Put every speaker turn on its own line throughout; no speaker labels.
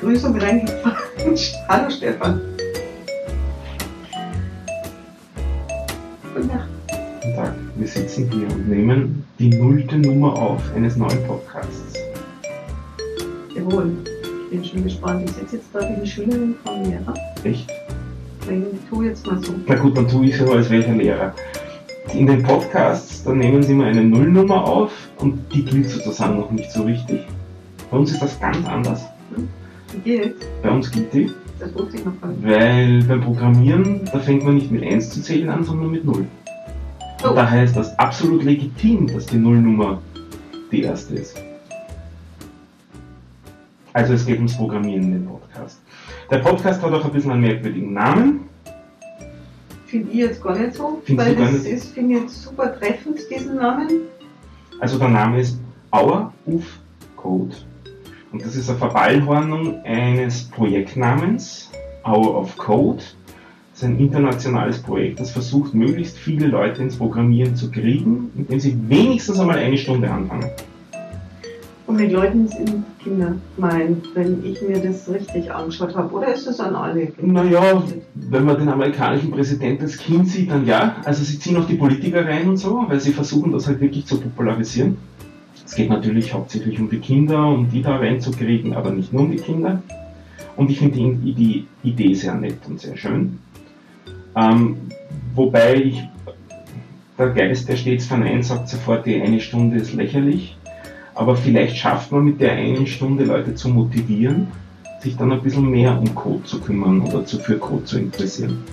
Begrüßung reingefahren. Hallo Stefan. Guten Tag.
Guten Tag. Wir sitzen hier und nehmen die nullte Nummer auf eines neuen Podcasts.
Jawohl. Ich bin schon gespannt. Ich sitze jetzt da wie eine Schülerin von mir.
Echt?
Ich tue jetzt mal so.
Na gut, dann tue ich so als welcher Lehrer. In den Podcasts, da nehmen sie immer eine Nullnummer auf und die gilt sozusagen noch nicht so richtig. Bei uns ist das ganz anders.
Wie geht's?
Bei uns gilt die,
Das wusste ich noch gar nicht.
weil beim Programmieren, da fängt man nicht mit 1 zu zählen an, sondern mit 0.
Oh.
Und daher ist das absolut legitim, dass die Nullnummer die erste ist. Also es geht ums Programmieren in dem Podcast. Der Podcast hat auch ein bisschen einen merkwürdigen Namen.
Finde ich jetzt gar nicht so,
Findest
weil das
nicht?
ist, finde ich jetzt super treffend, diesen Namen.
Also der Name ist Hour of Code. Und das ist eine Verballhornung eines Projektnamens, Hour of Code. Das ist ein internationales Projekt, das versucht, möglichst viele Leute ins Programmieren zu kriegen, indem sie wenigstens einmal eine Stunde anfangen.
Und mit Leuten sind Kinder gemeint, wenn ich mir das richtig angeschaut habe. Oder ist das an alle?
Naja, wenn man den amerikanischen Präsidenten als Kind sieht, dann ja. Also sie ziehen auch die Politiker rein und so, weil sie versuchen, das halt wirklich zu popularisieren. Es geht natürlich hauptsächlich um die Kinder, um die da reinzukriegen, aber nicht nur um die Kinder. Und ich finde die, Idee sehr nett und sehr schön. Ähm, wobei ich, der Geist, der stets verneint, sagt sofort, die eine Stunde ist lächerlich. Aber vielleicht schafft man mit der einen Stunde Leute zu motivieren, sich dann ein bisschen mehr um Code zu kümmern oder für Code zu interessieren.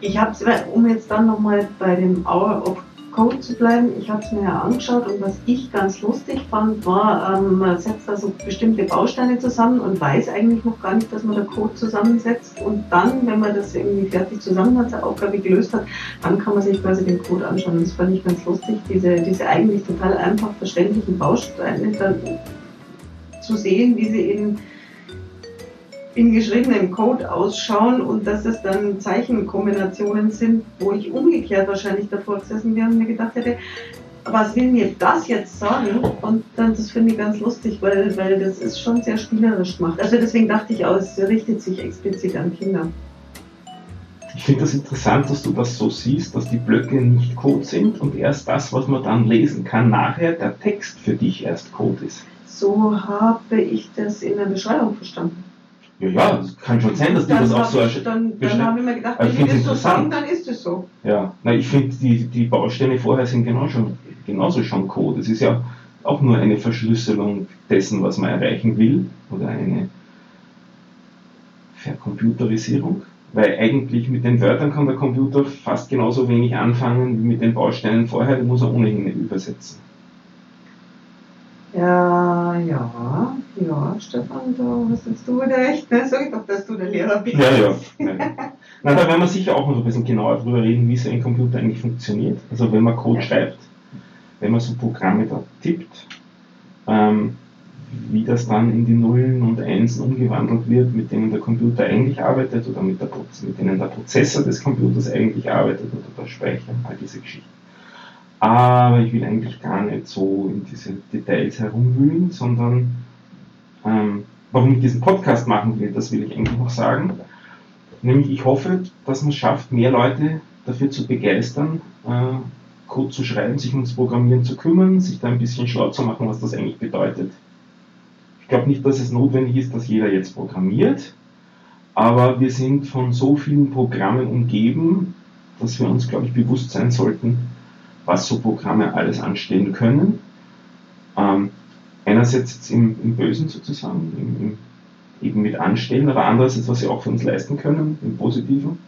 Ich habe es, um jetzt dann nochmal bei dem Hour of Code zu bleiben, ich habe es mir ja angeschaut und was ich ganz lustig fand, war, ähm, man setzt da so bestimmte Bausteine zusammen und weiß eigentlich noch gar nicht, dass man da Code zusammensetzt und dann, wenn man das irgendwie fertig zusammen hat, seine Aufgabe gelöst hat, dann kann man sich quasi den Code anschauen. Und das fand ich ganz lustig, diese, diese eigentlich total einfach verständlichen Bausteine dann zu sehen, wie sie in in geschriebenem Code ausschauen und dass es dann Zeichenkombinationen sind, wo ich umgekehrt wahrscheinlich davor gesessen wäre und mir gedacht hätte, was will mir das jetzt sagen? Und dann, das finde ich ganz lustig, weil, weil das ist schon sehr spielerisch gemacht. Also deswegen dachte ich auch, es richtet sich explizit an Kinder.
Ich finde das interessant, dass du das so siehst, dass die Blöcke nicht Code sind und erst das, was man dann lesen kann, nachher der Text für dich erst Code ist.
So habe ich das in der Beschreibung verstanden.
Ja, ja, es kann schon sein, dass die das auch so
ich, dann, dann
beschreiben.
habe ich mir gedacht,
ich
wenn die das so sagen, dann ist es so.
Ja, na, ich finde, die, die Bausteine vorher sind genau schon, genauso schon Code. Es ist ja auch nur eine Verschlüsselung dessen, was man erreichen will, oder eine Vercomputerisierung. Weil eigentlich mit den Wörtern kann der Computer fast genauso wenig anfangen wie mit den Bausteinen vorher, den muss er ohnehin nicht übersetzen.
Ja, ja, ja, Stefan, da hast du wieder recht. Ne? Sag ich doch, dass du der Lehrer bist.
Ja, ja. ja. Na, da werden wir sicher auch noch ein bisschen genauer drüber reden, wie so ein Computer eigentlich funktioniert. Also wenn man Code schreibt, wenn man so Programme da tippt, ähm, wie das dann in die Nullen und Einsen umgewandelt wird, mit denen der Computer eigentlich arbeitet oder mit, der, mit denen der Prozessor des Computers eigentlich arbeitet oder der Speicher, all diese Geschichten. Aber ich will eigentlich gar nicht so in diese Details herumwühlen, sondern ähm, warum ich diesen Podcast machen will, das will ich eigentlich noch sagen. Nämlich ich hoffe, dass man es schafft, mehr Leute dafür zu begeistern, äh, Code zu schreiben, sich ums Programmieren zu kümmern, sich da ein bisschen schlau zu machen, was das eigentlich bedeutet. Ich glaube nicht, dass es notwendig ist, dass jeder jetzt programmiert, aber wir sind von so vielen Programmen umgeben, dass wir uns, glaube ich, bewusst sein sollten, was so Programme alles anstellen können. Ähm, einerseits im, im Bösen sozusagen, im, im, eben mit anstellen, aber andererseits, was sie auch für uns leisten können, im Positiven.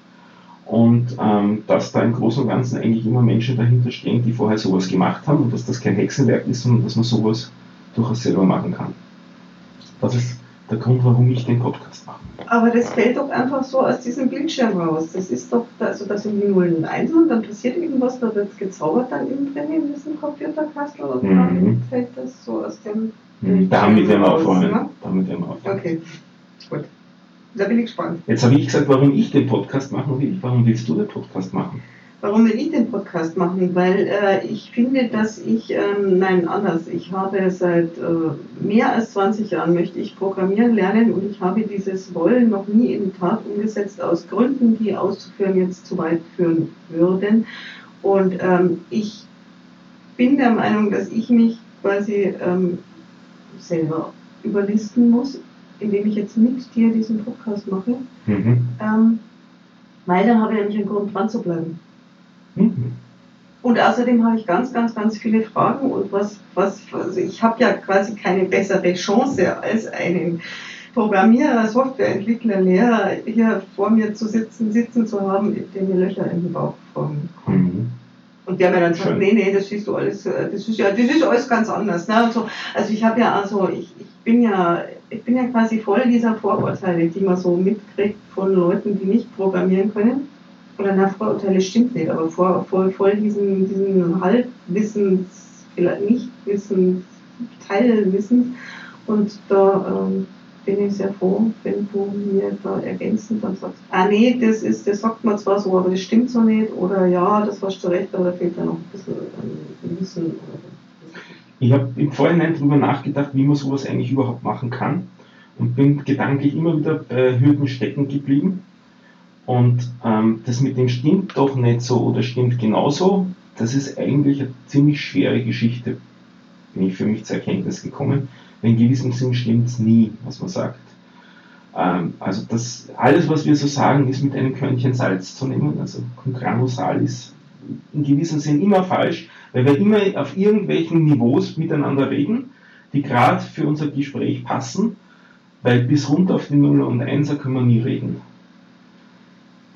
Und ähm, dass da im Großen und Ganzen eigentlich immer Menschen dahinter stehen, die vorher sowas gemacht haben und dass das kein Hexenwerk ist, sondern dass man sowas durchaus selber machen kann. Das ist der Grund, warum ich den Podcast mache.
Aber das fällt doch einfach so aus diesem Bildschirm raus. Das ist doch, also das sind die Nullen und Einsen und dann passiert irgendwas, da wird es gezaubert dann innen drin in diesem Computerkastel und
Mhm.
dann fällt das so aus dem.
Damit werden wir aufräumen.
ne?
Damit werden wir aufräumen.
Okay, gut. Da bin ich gespannt.
Jetzt habe ich gesagt, warum ich den Podcast machen will. Warum willst du den Podcast machen?
Warum will ich den Podcast machen? Weil äh, ich finde, dass ich, ähm, nein, anders, ich habe seit äh, mehr als 20 Jahren möchte ich programmieren lernen und ich habe dieses Wollen noch nie in die Tat umgesetzt, aus Gründen, die auszuführen jetzt zu weit führen würden. Und ähm, ich bin der Meinung, dass ich mich quasi ähm, selber überlisten muss, indem ich jetzt mit dir diesen Podcast mache. Mhm. Ähm, weil dann habe ich nämlich einen Grund dran zu bleiben. Mhm. Und außerdem habe ich ganz, ganz, ganz viele Fragen und was, was, also ich habe ja quasi keine bessere Chance als einen Programmierer, Softwareentwickler, Lehrer hier vor mir zu sitzen, sitzen zu haben, der mir Löcher in den Bauch fragen Mhm. Und der mir dann sagt, nee, nee, das siehst du alles, äh, das ist ja, das ist alles ganz anders. Ne? Und so. Also ich habe ja, also ich, ich bin ja, ich bin ja quasi voll dieser Vorurteile, die man so mitkriegt von Leuten, die nicht programmieren können oder nach Vorurteile stimmt nicht, aber vor, voll, voll diesen, diesen Halbwissens, vielleicht Nichtwissens, Teilwissens. Und da ähm, bin ich sehr froh, wenn du mir da ergänzend dann sagst, ah nee, das ist, das sagt man zwar so, aber das stimmt so nicht, oder ja, das hast du recht, aber da fehlt ja noch ein bisschen ähm, Wissen.
Ich habe im Vorhinein darüber nachgedacht, wie man sowas eigentlich überhaupt machen kann und bin gedanklich immer wieder bei Hürden stecken geblieben und ähm, das mit dem stimmt doch nicht so oder stimmt genauso, das ist eigentlich eine ziemlich schwere Geschichte, bin ich für mich zur Erkenntnis gekommen. In gewissem Sinn stimmt es nie, was man sagt. Ähm, also das, alles, was wir so sagen, ist mit einem Körnchen Salz zu nehmen, also Concranusal ist in gewissem Sinn immer falsch, weil wir immer auf irgendwelchen Niveaus miteinander reden, die gerade für unser Gespräch passen, weil bis runter auf die Nuller und Einser können wir nie reden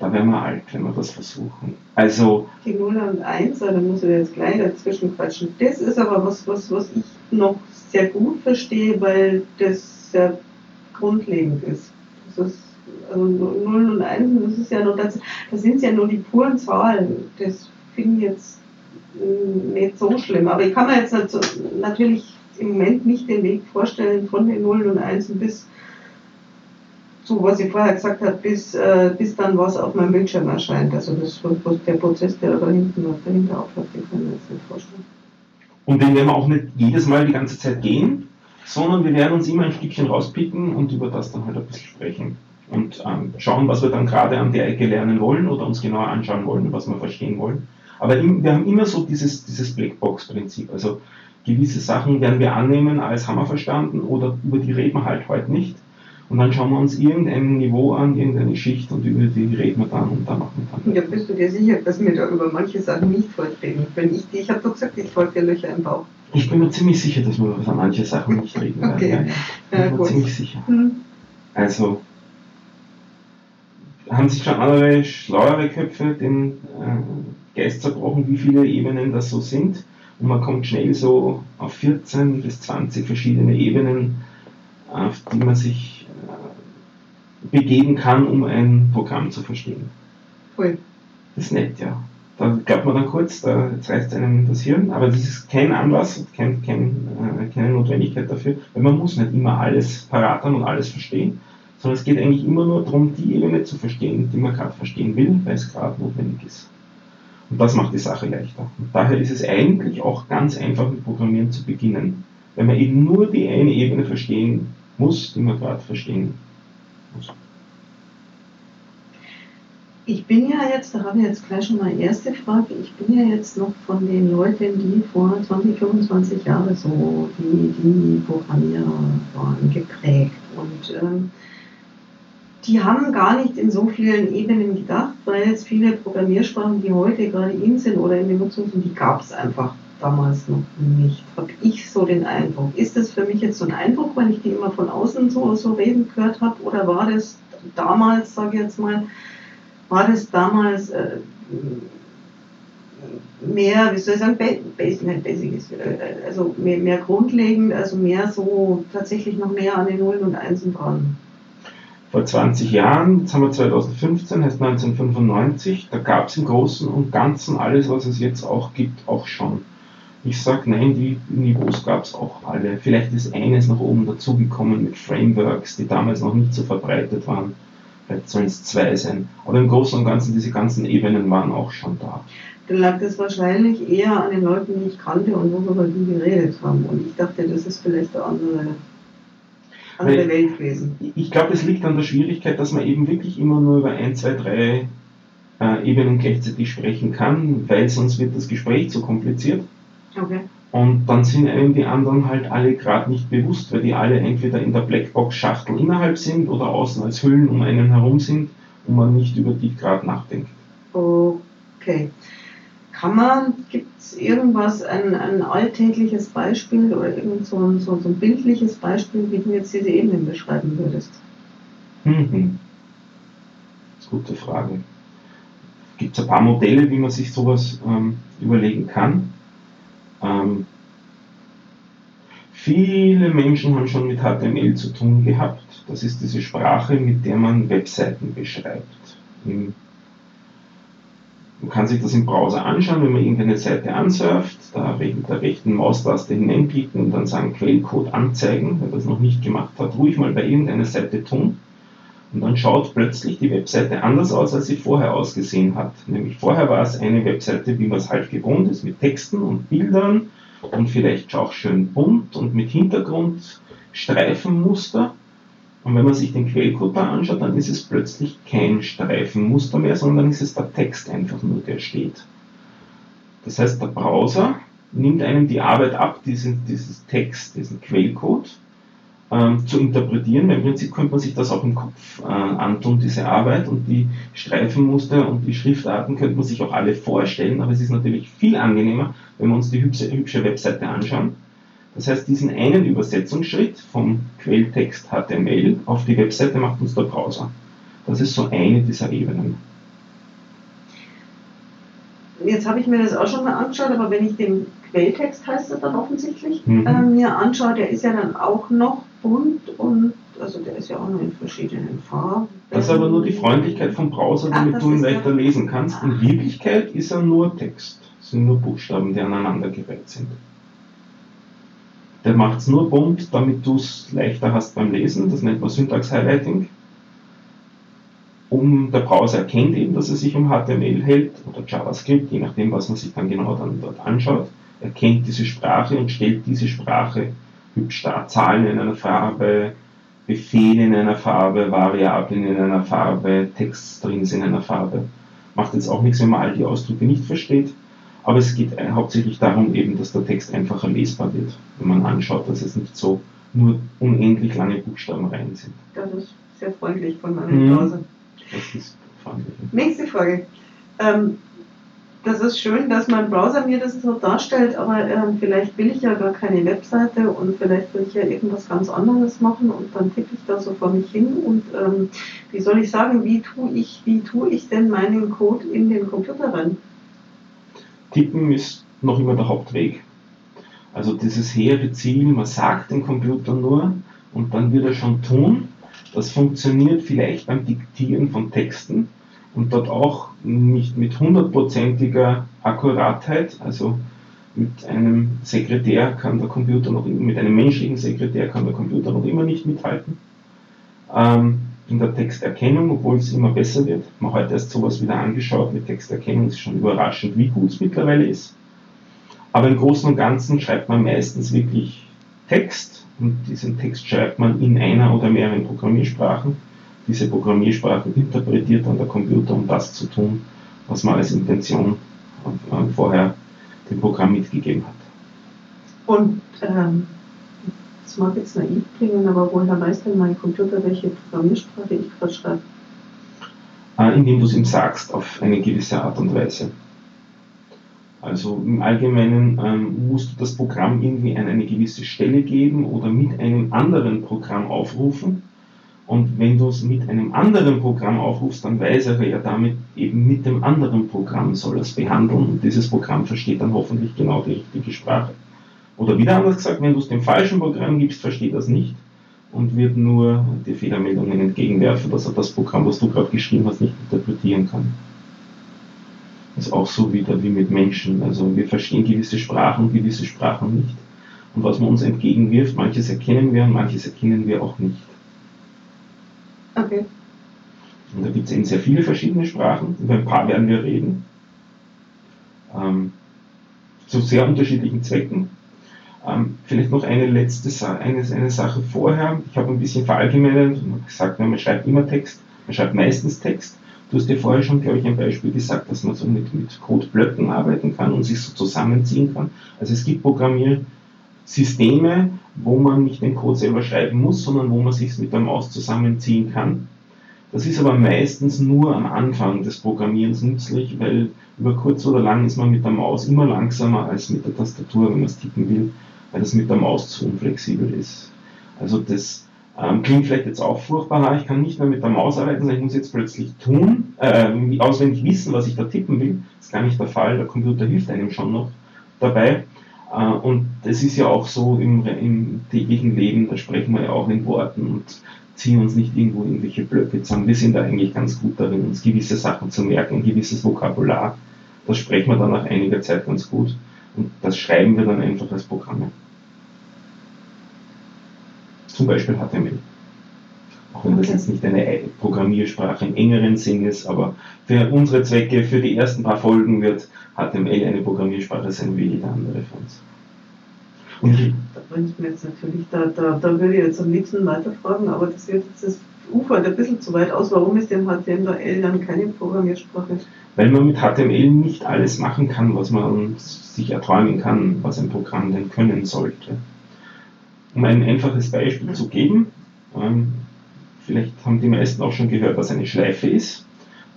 da wären wir alt, wenn wir das versuchen. Also.
Die 0 und 1, da muss ich jetzt gleich dazwischen quatschen. Das ist aber was, was, was ich noch sehr gut verstehe, weil das sehr grundlegend ist. Das ist also 0 und 1, das ist ja nur das, das sind ja nur die puren Zahlen. Das finde ich jetzt nicht so schlimm. Aber ich kann mir jetzt natürlich im Moment nicht den Weg vorstellen von den 0 und 1 bis so was ich vorher gesagt habe, bis, äh, bis dann was auf meinem Bildschirm erscheint. Also das der Prozess, der da hinten dahinter aufläuft, den kann ich mir jetzt nicht vorstellen.
Und den werden wir auch nicht jedes Mal die ganze Zeit gehen, sondern wir werden uns immer ein Stückchen rauspicken und über das dann halt ein bisschen sprechen. Und ähm, schauen, was wir dann gerade an der Ecke lernen wollen oder uns genauer anschauen wollen, was wir verstehen wollen. Aber im, wir haben immer so dieses, dieses Blackbox-Prinzip. Also gewisse Sachen werden wir annehmen, als haben wir verstanden oder über die reden wir halt heute nicht. Und dann schauen wir uns irgendein Niveau an, irgendeine Schicht und über die reden wir dann und da machen wir dann.
Ja, bist du dir sicher, dass wir da über manche Sachen nicht vorreden? Wenn ich, ich habe doch gesagt, ich folge dir Löcher im Bauch.
Ich bin mir ziemlich sicher, dass wir über manche Sachen nicht reden werden. Okay. Ja, ja. Ich bin mir ziemlich sicher. Hm. Also, haben sich schon andere schlauere Köpfe den äh, Geist zerbrochen, wie viele Ebenen das so sind. Und man kommt schnell so auf 14 bis 20 verschiedene Ebenen, auf die man sich begeben kann, um ein Programm zu verstehen.
Cool.
Das ist nett, ja. Da glaubt man dann kurz, da reißt einem das Hirn, aber das ist kein Anlass, kein, kein, äh, keine Notwendigkeit dafür, weil man muss nicht immer alles parat haben und alles verstehen, sondern es geht eigentlich immer nur darum, die Ebene zu verstehen, die man gerade verstehen will, weil es gerade notwendig ist. Und das macht die Sache leichter. Und daher ist es eigentlich auch ganz einfach mit Programmieren zu beginnen, weil man eben nur die eine Ebene verstehen muss, die man gerade verstehen
ich bin ja jetzt, da habe ich jetzt gleich schon mal erste Frage, ich bin ja jetzt noch von den Leuten, die vor 20, 25 Jahren so die, die Programmierer waren, geprägt. Und ähm, die haben gar nicht in so vielen Ebenen gedacht, weil jetzt viele Programmiersprachen, die heute gerade in sind oder in Nutzung sind, die gab es einfach damals noch nicht. Habe ich so den Eindruck. Ist das für mich jetzt so ein Eindruck, weil ich die immer von außen so, so reden gehört habe? Oder war das damals, sage ich jetzt mal, war das damals äh, mehr, wie soll ich sagen, basic, nicht basic ist, äh, also mehr, mehr grundlegend, also mehr so tatsächlich noch mehr an den Nullen und Einsen dran?
Vor 20 Jahren, jetzt haben wir 2015, heißt 1995, da gab es im Großen und Ganzen alles, was es jetzt auch gibt, auch schon. Ich sage nein, die Niveaus gab es auch alle. Vielleicht ist eines nach oben dazugekommen mit Frameworks, die damals noch nicht so verbreitet waren. vielleicht sollen es zwei sein. Aber im Großen und Ganzen, diese ganzen Ebenen waren auch schon da.
Dann lag das wahrscheinlich eher an den Leuten, die ich kannte und worüber die geredet haben. Und ich dachte, das ist vielleicht eine andere, andere Welt gewesen.
Ich glaube, es liegt an der Schwierigkeit, dass man eben wirklich immer nur über ein, zwei, drei äh, Ebenen gleichzeitig sprechen kann, weil sonst wird das Gespräch zu kompliziert.
Okay.
Und dann sind einem die anderen halt alle gerade nicht bewusst, weil die alle entweder in der Blackbox-Schachtel innerhalb sind oder außen als Hüllen um einen herum sind und man nicht über die gerade nachdenkt.
Okay. Kann man, gibt es irgendwas, ein, ein alltägliches Beispiel oder irgend so ein, so, so ein bildliches Beispiel, wie du jetzt diese Ebenen beschreiben würdest?
Mhm. Das ist eine gute Frage. Gibt es ein paar Modelle, wie man sich sowas ähm, überlegen kann? Ähm, viele Menschen haben schon mit HTML zu tun gehabt. Das ist diese Sprache, mit der man Webseiten beschreibt. Im, man kann sich das im Browser anschauen, wenn man irgendeine Seite ansurft, da mit der rechten Maustaste hineinklicken und dann sagen Quellcode anzeigen, wer das noch nicht gemacht hat, ruhig mal bei irgendeiner Seite tun. Und dann schaut plötzlich die Webseite anders aus, als sie vorher ausgesehen hat. Nämlich vorher war es eine Webseite, wie man es halt gewohnt ist, mit Texten und Bildern und vielleicht auch schön bunt und mit Hintergrundstreifenmuster. Und wenn man sich den Quellcode da anschaut, dann ist es plötzlich kein Streifenmuster mehr, sondern ist es der Text einfach nur, der steht. Das heißt, der Browser nimmt einem die Arbeit ab, diesen, dieses Text, diesen Quellcode ähm, zu interpretieren. Im Prinzip könnte man sich das auch im Kopf äh, antun, diese Arbeit und die Streifenmuster und die Schriftarten könnte man sich auch alle vorstellen, aber es ist natürlich viel angenehmer, wenn wir uns die hübsche, hübsche Webseite anschauen. Das heißt, diesen einen Übersetzungsschritt vom Quelltext HTML auf die Webseite macht uns der Browser. Das ist so eine dieser Ebenen.
Jetzt habe ich mir das auch schon mal angeschaut, aber wenn ich den Quelltext heißt das dann offensichtlich
Mhm.
äh, mir anschaue, der ist ja dann auch noch bunt und also der ist ja auch noch in verschiedenen Farben.
Das ist aber nur die Freundlichkeit vom Browser,
Ach,
damit
das
du ihn leichter lesen kannst. In Wirklichkeit ist er nur Text. Es sind nur Buchstaben, die aneinandergereiht sind. Der macht es nur bunt, damit du es leichter hast beim Lesen. Das nennt man Syntax-Highlighting. Um, der Browser erkennt eben, dass es sich um HTML hält oder JavaScript, je nachdem, was man sich dann genau dann dort anschaut, erkennt diese Sprache und stellt diese Sprache. Zahlen in einer Farbe, Befehle in einer Farbe, Variablen in einer Farbe, Textstrings in einer Farbe. Macht jetzt auch nichts, wenn man all die Ausdrücke nicht versteht. Aber es geht äh, hauptsächlich darum, eben, dass der Text einfacher lesbar wird, wenn man anschaut, dass es nicht so nur unendlich lange Buchstaben rein sind.
Das ist sehr freundlich von meinem
Mhm.
Browser.
Das ist freundlich.
Nächste Frage. Ähm, das ist schön, dass mein Browser mir das so darstellt, aber ähm, vielleicht will ich ja gar keine Webseite und vielleicht will ich ja irgendwas ganz anderes machen und dann tippe ich da so vor mich hin und ähm, wie soll ich sagen, wie tue ich, wie tue ich denn meinen Code in den Computer rein?
Tippen ist noch immer der Hauptweg. Also dieses hehre Ziel, man sagt dem Computer nur und dann wird er schon tun. Das funktioniert vielleicht beim Diktieren von Texten und dort auch nicht mit hundertprozentiger Akkuratheit. Also mit einem Sekretär kann der Computer noch, mit einem menschlichen Sekretär kann der Computer noch immer nicht mithalten. Ähm, in der Texterkennung, obwohl es immer besser wird. Man hat heute erst sowas wieder angeschaut mit Texterkennung, ist schon überraschend, wie gut es mittlerweile ist. Aber im Großen und Ganzen schreibt man meistens wirklich Text und diesen Text schreibt man in einer oder mehreren Programmiersprachen. Diese Programmiersprache interpretiert dann der Computer, um das zu tun, was man als Intention äh, vorher dem Programm mitgegeben hat.
Und ähm, das mag jetzt naiv klingen, aber woher weiß denn mein Computer, welche Programmiersprache ich gerade schreibe?
äh, indem du es ihm sagst auf eine gewisse Art und Weise. Also im Allgemeinen ähm, musst du das Programm irgendwie an eine gewisse Stelle geben oder mit einem anderen Programm aufrufen. Und wenn du es mit einem anderen Programm aufrufst, dann weiß er ja damit eben mit dem anderen Programm soll es behandeln und dieses Programm versteht dann hoffentlich genau die richtige Sprache. Oder wieder anders gesagt, wenn du es dem falschen Programm gibst, versteht er es nicht und wird nur die Fehlermeldungen entgegenwerfen, dass er das Programm, was du gerade geschrieben hast, nicht interpretieren kann. Das ist auch so wieder wie mit Menschen. Also wir verstehen gewisse Sprachen, gewisse Sprachen nicht. Und was man uns entgegenwirft, manches erkennen wir und manches erkennen wir auch nicht.
Okay.
gibt es eben sehr viele verschiedene Sprachen, über ein paar werden wir reden. Ähm, zu sehr unterschiedlichen Zwecken. Ähm, vielleicht noch eine letzte Sa eine, eine Sache vorher. Ich habe ein bisschen verallgemeinert und gesagt, man schreibt immer Text, man schreibt meistens Text. Du hast ja vorher schon, glaube ich, ein Beispiel gesagt, dass man so mit, mit Codeblöcken arbeiten kann und sich so zusammenziehen kann. Also es gibt Programmiersysteme, wo man nicht den Code selber schreiben muss, sondern wo man sich mit der Maus zusammenziehen kann. Das ist aber meistens nur am Anfang des Programmierens nützlich, weil über kurz oder lang ist man mit der Maus immer langsamer als mit der Tastatur, wenn man es tippen will, weil das mit der Maus zu unflexibel ist. Also das ähm, klingt vielleicht jetzt auch furchtbar, ich kann nicht mehr mit der Maus arbeiten, sondern ich muss jetzt plötzlich tun, äh, auswendig wissen, was ich da tippen will. Das ist gar nicht der Fall, der Computer hilft einem schon noch dabei. Äh, und das ist ja auch so im, im täglichen Leben, da sprechen wir ja auch in Worten und ziehen uns nicht irgendwo irgendwelche Blöcke zusammen. Wir sind da eigentlich ganz gut darin, uns gewisse Sachen zu merken, ein gewisses Vokabular. Das sprechen wir dann nach einiger Zeit ganz gut. Und das schreiben wir dann einfach als Programme. Zum Beispiel HTML. Auch wenn das jetzt nicht eine Programmiersprache im engeren Sinn ist, aber für unsere Zwecke, für die ersten paar Folgen wird HTML eine Programmiersprache sein wie jede andere von uns.
Und da bringt mir jetzt natürlich, da, da, da würde ich jetzt am liebsten weiterfragen, aber das wird jetzt das ufert ein bisschen zu weit aus. Warum ist denn HTML dann keine Programmiersprache?
Weil man mit HTML nicht alles machen kann, was man sich erträumen kann, was ein Programm denn können sollte. Um ein einfaches Beispiel zu geben, ähm, vielleicht haben die meisten auch schon gehört, was eine Schleife ist.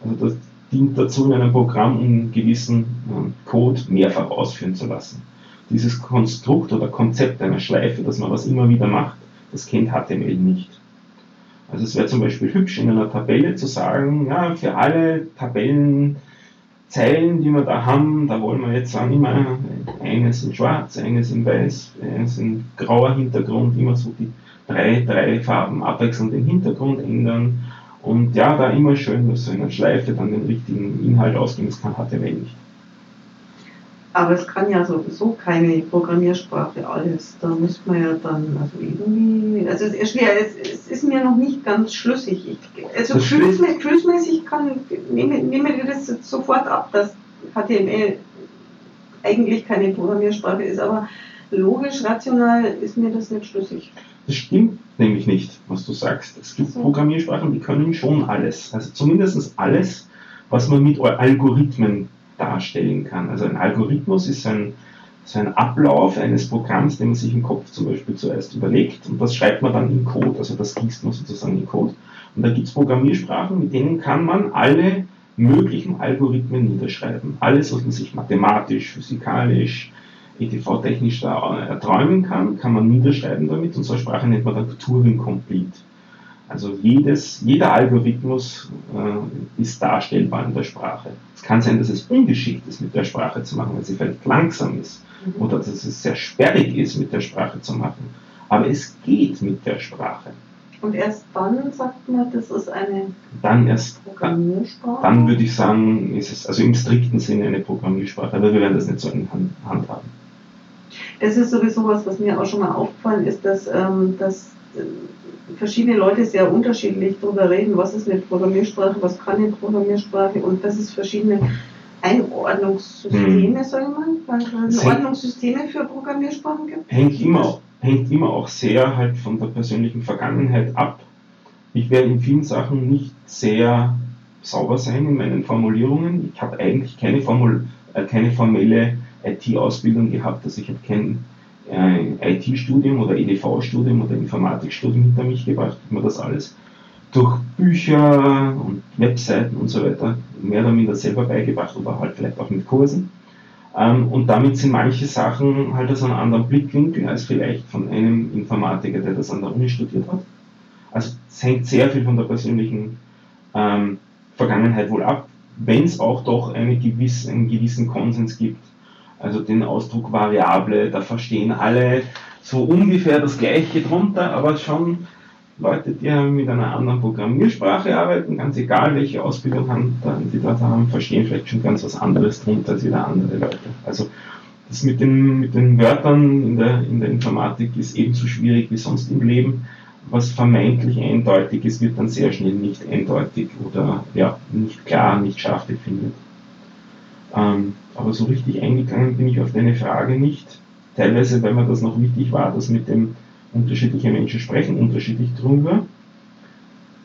Also das dient dazu, in einem Programm um gewissen ähm, Code mehrfach ausführen zu lassen dieses Konstrukt oder Konzept einer Schleife, dass man was immer wieder macht, das kennt HTML nicht. Also es wäre zum Beispiel hübsch in einer Tabelle zu sagen, ja, für alle Tabellenzeilen, die wir da haben, da wollen wir jetzt sagen, immer eines in schwarz, eines in weiß, eines in grauer Hintergrund, immer so die drei, drei Farben abwechselnd den Hintergrund ändern und ja, da immer schön so in einer Schleife dann den richtigen Inhalt ausgeben, das kann HTML nicht.
Aber es kann ja sowieso keine Programmiersprache alles. Da müsste man ja dann, also irgendwie, also es ist schwer, es, ist mir noch nicht ganz schlüssig. Ich, also gefühlsmäßig, gefühlsmäßig kann, nehme, nehme ich das sofort ab, dass HTML eigentlich keine Programmiersprache ist, aber logisch, rational ist mir das nicht schlüssig.
Das stimmt nämlich nicht, was du sagst. Es gibt so. Programmiersprachen, die können schon alles. Also zumindest alles, was man mit Algorithmen darstellen kann. Also ein Algorithmus ist ein, so ein Ablauf eines Programms, den man sich im Kopf zum Beispiel zuerst überlegt und das schreibt man dann in Code, also das gießt man sozusagen in Code. Und da gibt es Programmiersprachen, mit denen kann man alle möglichen Algorithmen niederschreiben. Alles, was man sich mathematisch, physikalisch, ETV-technisch da erträumen kann, kann man niederschreiben damit und so eine Sprache nennt man dann Turing Complete. Also jedes, jeder Algorithmus äh, ist darstellbar in der Sprache. Es kann sein, dass es ungeschickt ist, mit der Sprache zu machen, weil sie vielleicht langsam ist mhm. oder dass es sehr sperrig ist, mit der Sprache zu machen. Aber es geht mit der Sprache.
Und erst dann sagt man, das ist eine
dann erst, Programmiersprache? Dann würde ich sagen, ist es also im strikten Sinne eine Programmiersprache, aber wir werden das nicht so in Hand haben.
Das ist sowieso was, was mir auch schon mal aufgefallen ist, dass, ähm, dass verschiedene Leute sehr unterschiedlich darüber reden, was ist eine Programmiersprache, was kann eine Programmiersprache und dass es verschiedene Einordnungssysteme, hm. soll man, Einordnungssysteme für Programmiersprachen gibt.
Hängt immer, hängt immer auch sehr halt von der persönlichen Vergangenheit ab. Ich werde in vielen Sachen nicht sehr sauber sein in meinen Formulierungen. Ich habe eigentlich keine, Formul äh, keine formelle IT-Ausbildung gehabt, also ich habe kein äh, IT-Studium oder EDV-Studium oder Informatikstudium hinter mich gebracht, habe mir das alles durch Bücher und Webseiten und so weiter mehr oder minder selber beigebracht oder halt vielleicht auch mit Kursen. Ähm, und damit sind manche Sachen halt aus einem anderen Blickwinkel als vielleicht von einem Informatiker, der das an der Uni studiert hat. Also es hängt sehr viel von der persönlichen ähm, Vergangenheit wohl ab, wenn es auch doch eine gewisse, einen gewissen Konsens gibt also den Ausdruck Variable, da verstehen alle so ungefähr das Gleiche drunter, aber schon Leute, die mit einer anderen Programmiersprache arbeiten, ganz egal welche Ausbildung haben, die dort haben, verstehen vielleicht schon ganz was anderes drunter als wieder andere Leute. Also das mit den, mit den Wörtern in der, in der Informatik ist ebenso schwierig wie sonst im Leben. was vermeintlich eindeutig ist, wird dann sehr schnell nicht eindeutig oder ja, nicht klar, nicht scharf definiert. Ähm, aber so richtig eingegangen bin ich auf deine Frage nicht. Teilweise, weil mir das noch wichtig war, dass mit dem unterschiedliche Menschen sprechen unterschiedlich drüber.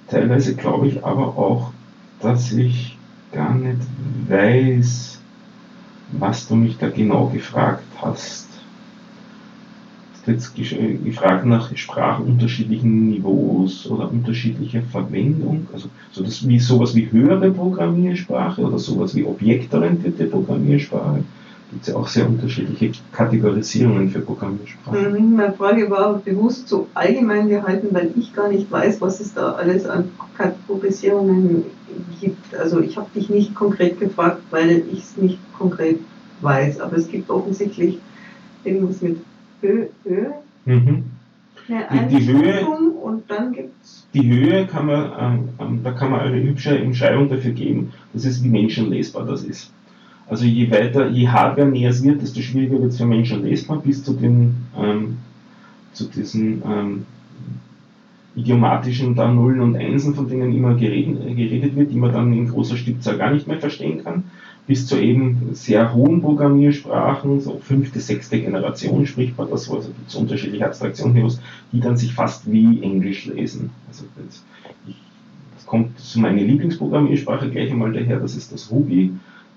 Teilweise glaube ich aber auch, dass ich gar nicht weiß, was du mich da genau gefragt hast. Jetzt gefragt nach sprachunterschiedlichen Niveaus oder unterschiedlicher Verwendung, also so das wie sowas wie höhere Programmiersprache oder sowas wie objektorientierte Programmiersprache gibt es ja auch sehr unterschiedliche Kategorisierungen für Programmiersprachen.
Mhm, meine Frage war bewusst so allgemein gehalten, weil ich gar nicht weiß, was es da alles an Kategorisierungen gibt. Also ich habe dich nicht konkret gefragt, weil ich es nicht konkret weiß, aber es gibt offensichtlich irgendwas mit Höhe. Mhm.
Die, die, Höhe und dann gibt's die Höhe kann man, ähm, da kann man eine hübsche Entscheidung dafür geben, dass es wie menschenlesbar das ist. Also je weiter, je hardware näher es wird, desto schwieriger wird es für Menschen lesbar, bis zu den ähm, zu diesen ähm, idiomatischen da Nullen und Einsen, von denen immer geredet, geredet wird, die man dann in großer Stückzahl gar nicht mehr verstehen kann, bis zu eben sehr hohen Programmiersprachen, so fünfte, sechste Generation spricht man das, also gibt es unterschiedliche Abstraktionsniveaus, die dann sich fast wie Englisch lesen. Also das, ich, das kommt zu meiner Lieblingsprogrammiersprache gleich einmal daher, das ist das Ruby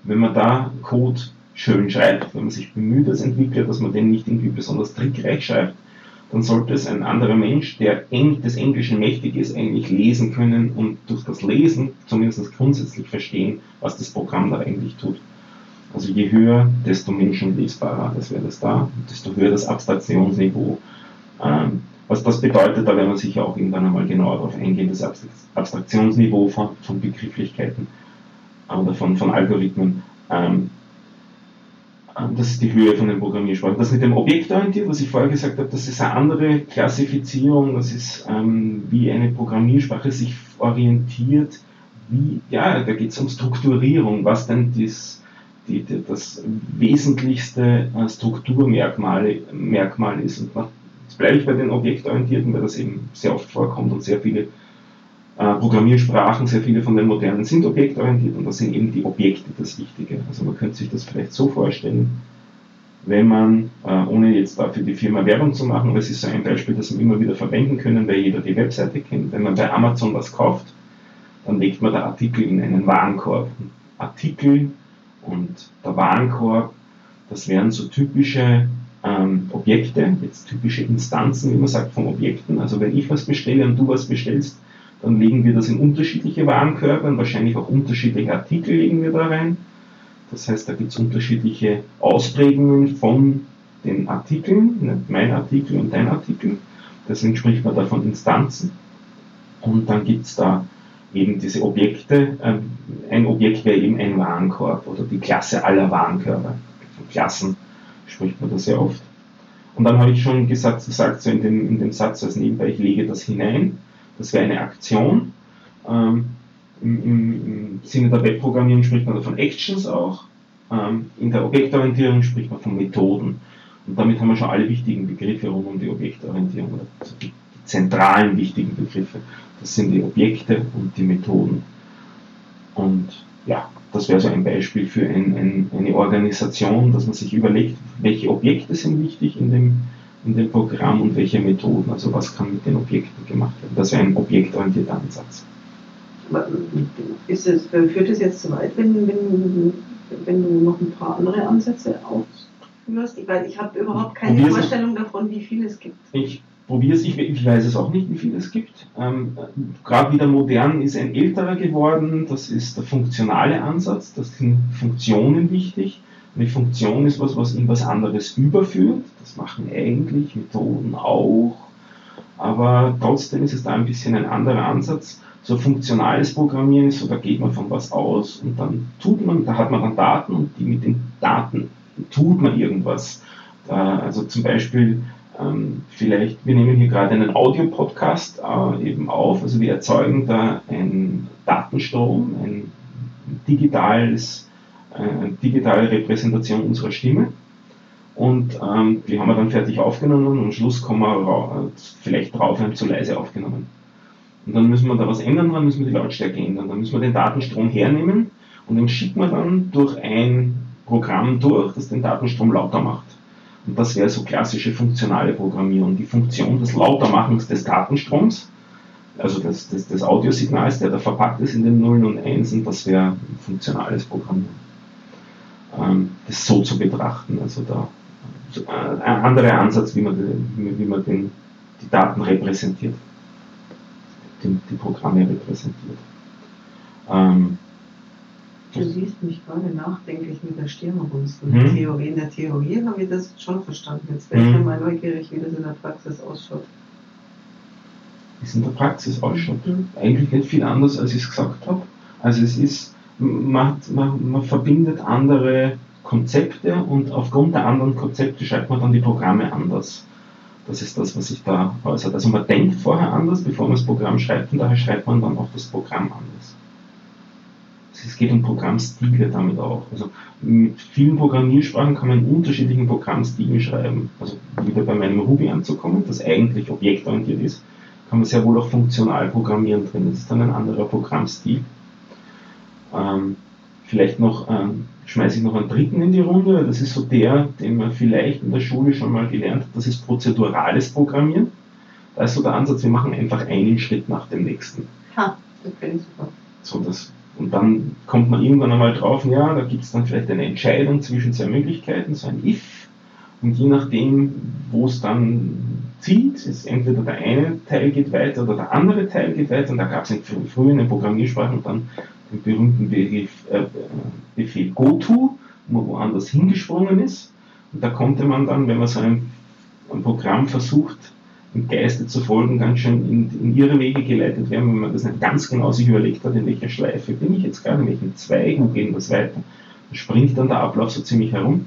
wenn man da Code schön schreibt, wenn man sich bemüht als Entwickler, dass man den nicht irgendwie besonders trickreich schreibt, dann sollte es ein anderer Mensch, der des Englischen mächtig ist, eigentlich lesen können und durch das Lesen zumindest grundsätzlich verstehen, was das Programm da eigentlich tut. Also je höher, desto menschenlesbarer, das wäre das da, desto höher das Abstraktionsniveau. Ähm, was das bedeutet, da werden wir sicher auch irgendwann einmal genauer darauf eingehen, das Abstraktionsniveau von, von Begrifflichkeiten oder von, von Algorithmen. Ähm, das ist die Höhe von den Programmiersprachen. Das mit dem Objektorientiert, was ich vorher gesagt habe, das ist eine andere Klassifizierung, das ist, ähm, wie eine Programmiersprache sich orientiert, wie, ja, da geht es um Strukturierung, was denn das, die, die, das wesentlichste äh, Strukturmerkmal Merkmal ist. Und jetzt bleibe ich bei den Objektorientierten, weil das eben sehr oft vorkommt und sehr viele Programmiersprachen, sehr viele von den modernen sind objektorientiert und da sind eben die Objekte das Wichtige. Also man könnte sich das vielleicht so vorstellen, wenn man, äh, ohne jetzt dafür die Firma Werbung zu machen, aber es ist so ein Beispiel, das wir immer wieder verwenden können, weil jeder die Webseite kennt. Wenn man bei Amazon was kauft, dann legt man der Artikel in einen Warenkorb. Artikel und der Warenkorb, das wären so typische ähm, Objekte, jetzt typische Instanzen, wie man sagt, von Objekten. Also wenn ich was bestelle und du was bestellst, dann legen wir das in unterschiedliche Warenkörbe und wahrscheinlich auch unterschiedliche Artikel legen wir da rein. Das heißt, da gibt es unterschiedliche Ausprägungen von den Artikeln, mein Artikel und dein Artikel. Deswegen spricht man da von Instanzen. Und dann gibt es da eben diese Objekte. Ähm, ein Objekt wäre eben ein Warenkorb oder die Klasse aller Warenkörbe. Von Klassen spricht man da sehr oft. Und dann habe ich schon gesagt, gesagt so in dem, in dem Satz als nebenbei, ich lege das hinein. Das wäre eine Aktion. Ähm, im, im, Sinne der Webprogrammierung spricht man von Actions auch. Ähm, in der Objektorientierung spricht man von Methoden. Und damit haben wir schon alle wichtigen Begriffe rund um die Objektorientierung, oder die, die zentralen wichtigen Begriffe. Das sind die Objekte und die Methoden. Und ja, das wäre so ein Beispiel für ein, ein, eine Organisation, dass man sich überlegt, welche Objekte sind wichtig in dem in dem Programm und welche Methoden, also was kann mit den Objekten gemacht werden. Das wäre ein objektorientierter Ansatz.
Ist es, führt es jetzt zu weit, wenn, wenn, wenn du noch ein paar andere Ansätze ausführst? Weil ich habe überhaupt keine Probier's Vorstellung davon, wie viel es gibt.
Ich probiere es, ich, ich, weiß es auch nicht, wie viel es gibt. Ähm, Gerade wieder modern ist ein älterer geworden, das ist der funktionale Ansatz, das sind Funktionen wichtig. Eine Funktion ist was, was in was anderes überführt. Das machen eigentlich Methoden auch. Aber trotzdem ist es da ein bisschen ein anderer Ansatz. So funktionales Programmieren ist so, da geht man von was aus und dann tut man, da hat man dann Daten und die mit den Daten tut man irgendwas. Da, also zum Beispiel ähm, vielleicht, wir nehmen hier gerade einen Audio-Podcast äh, eben auf, also wir erzeugen da einen Datenstrom, ein digitales äh, digitale Repräsentation unserer Stimme. und ähm, die haben wir dann fertig aufgenommen und am Schluss kommen wir vielleicht drauf, wir haben zu leise aufgenommen. Und dann müssen wir da was ändern, dann müssen wir die Lautstärke ändern, dann müssen wir den Datenstrom hernehmen und den schicken wir dann durch ein Programm durch, das den Datenstrom lauter macht. Und das wäre so klassische funktionale Programmierung. Die Funktion des Lautermachens des Datenstroms, also des, des, des Audiosignals, der da verpackt ist in den Nullen und Einsen, das wäre funktionales Programmieren. Ähm, das so zu betrachten. Also da äh, ein anderer Ansatz, wie man, den, wie man den, die Daten repräsentiert, die, die Programme repräsentiert.
Ähm, Du siehst mich gerade nachdenklich mit der Stirnrunst und hm? Theorie. In der Theorie habe ich das schon verstanden. Jetzt wäre ich hm? mal neugierig, wie das in der Praxis ausschaut.
Wie es in der Praxis ausschaut? Mhm. Eigentlich nicht viel anders, als ich es gesagt habe. Also es ist, man, man, man verbindet andere Konzepte und aufgrund der anderen Konzepte schreibt man dann die Programme anders. Das ist das, was sich da äußert. Also man denkt vorher anders, bevor man das Programm schreibt und daher schreibt man dann auch das Programm anders es geht um Programmstile damit auch. Also mit vielen Programmiersprachen kann man in unterschiedlichen Programmstilen schreiben. Also wieder bei meinem Ruby anzukommen, das eigentlich objektorientiert ist, kann man sehr wohl auch funktional programmieren drin. Das ist dann ein anderer Programmstil. Ähm, vielleicht noch ähm, schmeiße ich noch einen dritten in die Runde, das ist so der, den man vielleicht in der Schule schon mal gelernt hat, das ist prozedurales Programmieren. Da ist so der Ansatz, wir machen einfach einen Schritt nach dem nächsten.
Ha, das finde ich super.
So, das und dann kommt man irgendwann einmal drauf, ja, da gibt es dann vielleicht eine Entscheidung zwischen zwei Möglichkeiten, so ein If. Und je nachdem, wo es dann zieht, ist entweder der eine Teil geht weiter oder der andere Teil geht weiter. Und da gab es früher in den Programmiersprachen dann den berühmten Begriff, äh, Befehl GoTo, wo woanders hingesprungen ist. Und da konnte man dann, wenn man so ein, ein Programm versucht, im Geiste zu folgen ganz schön in, in, ihre Wege geleitet werden, wenn man das nicht ganz genau sich überlegt hat, in welcher Schleife bin ich jetzt gerade, in welchem Zweig, wo geht das weiter. Da springt dann der Ablauf so ziemlich herum.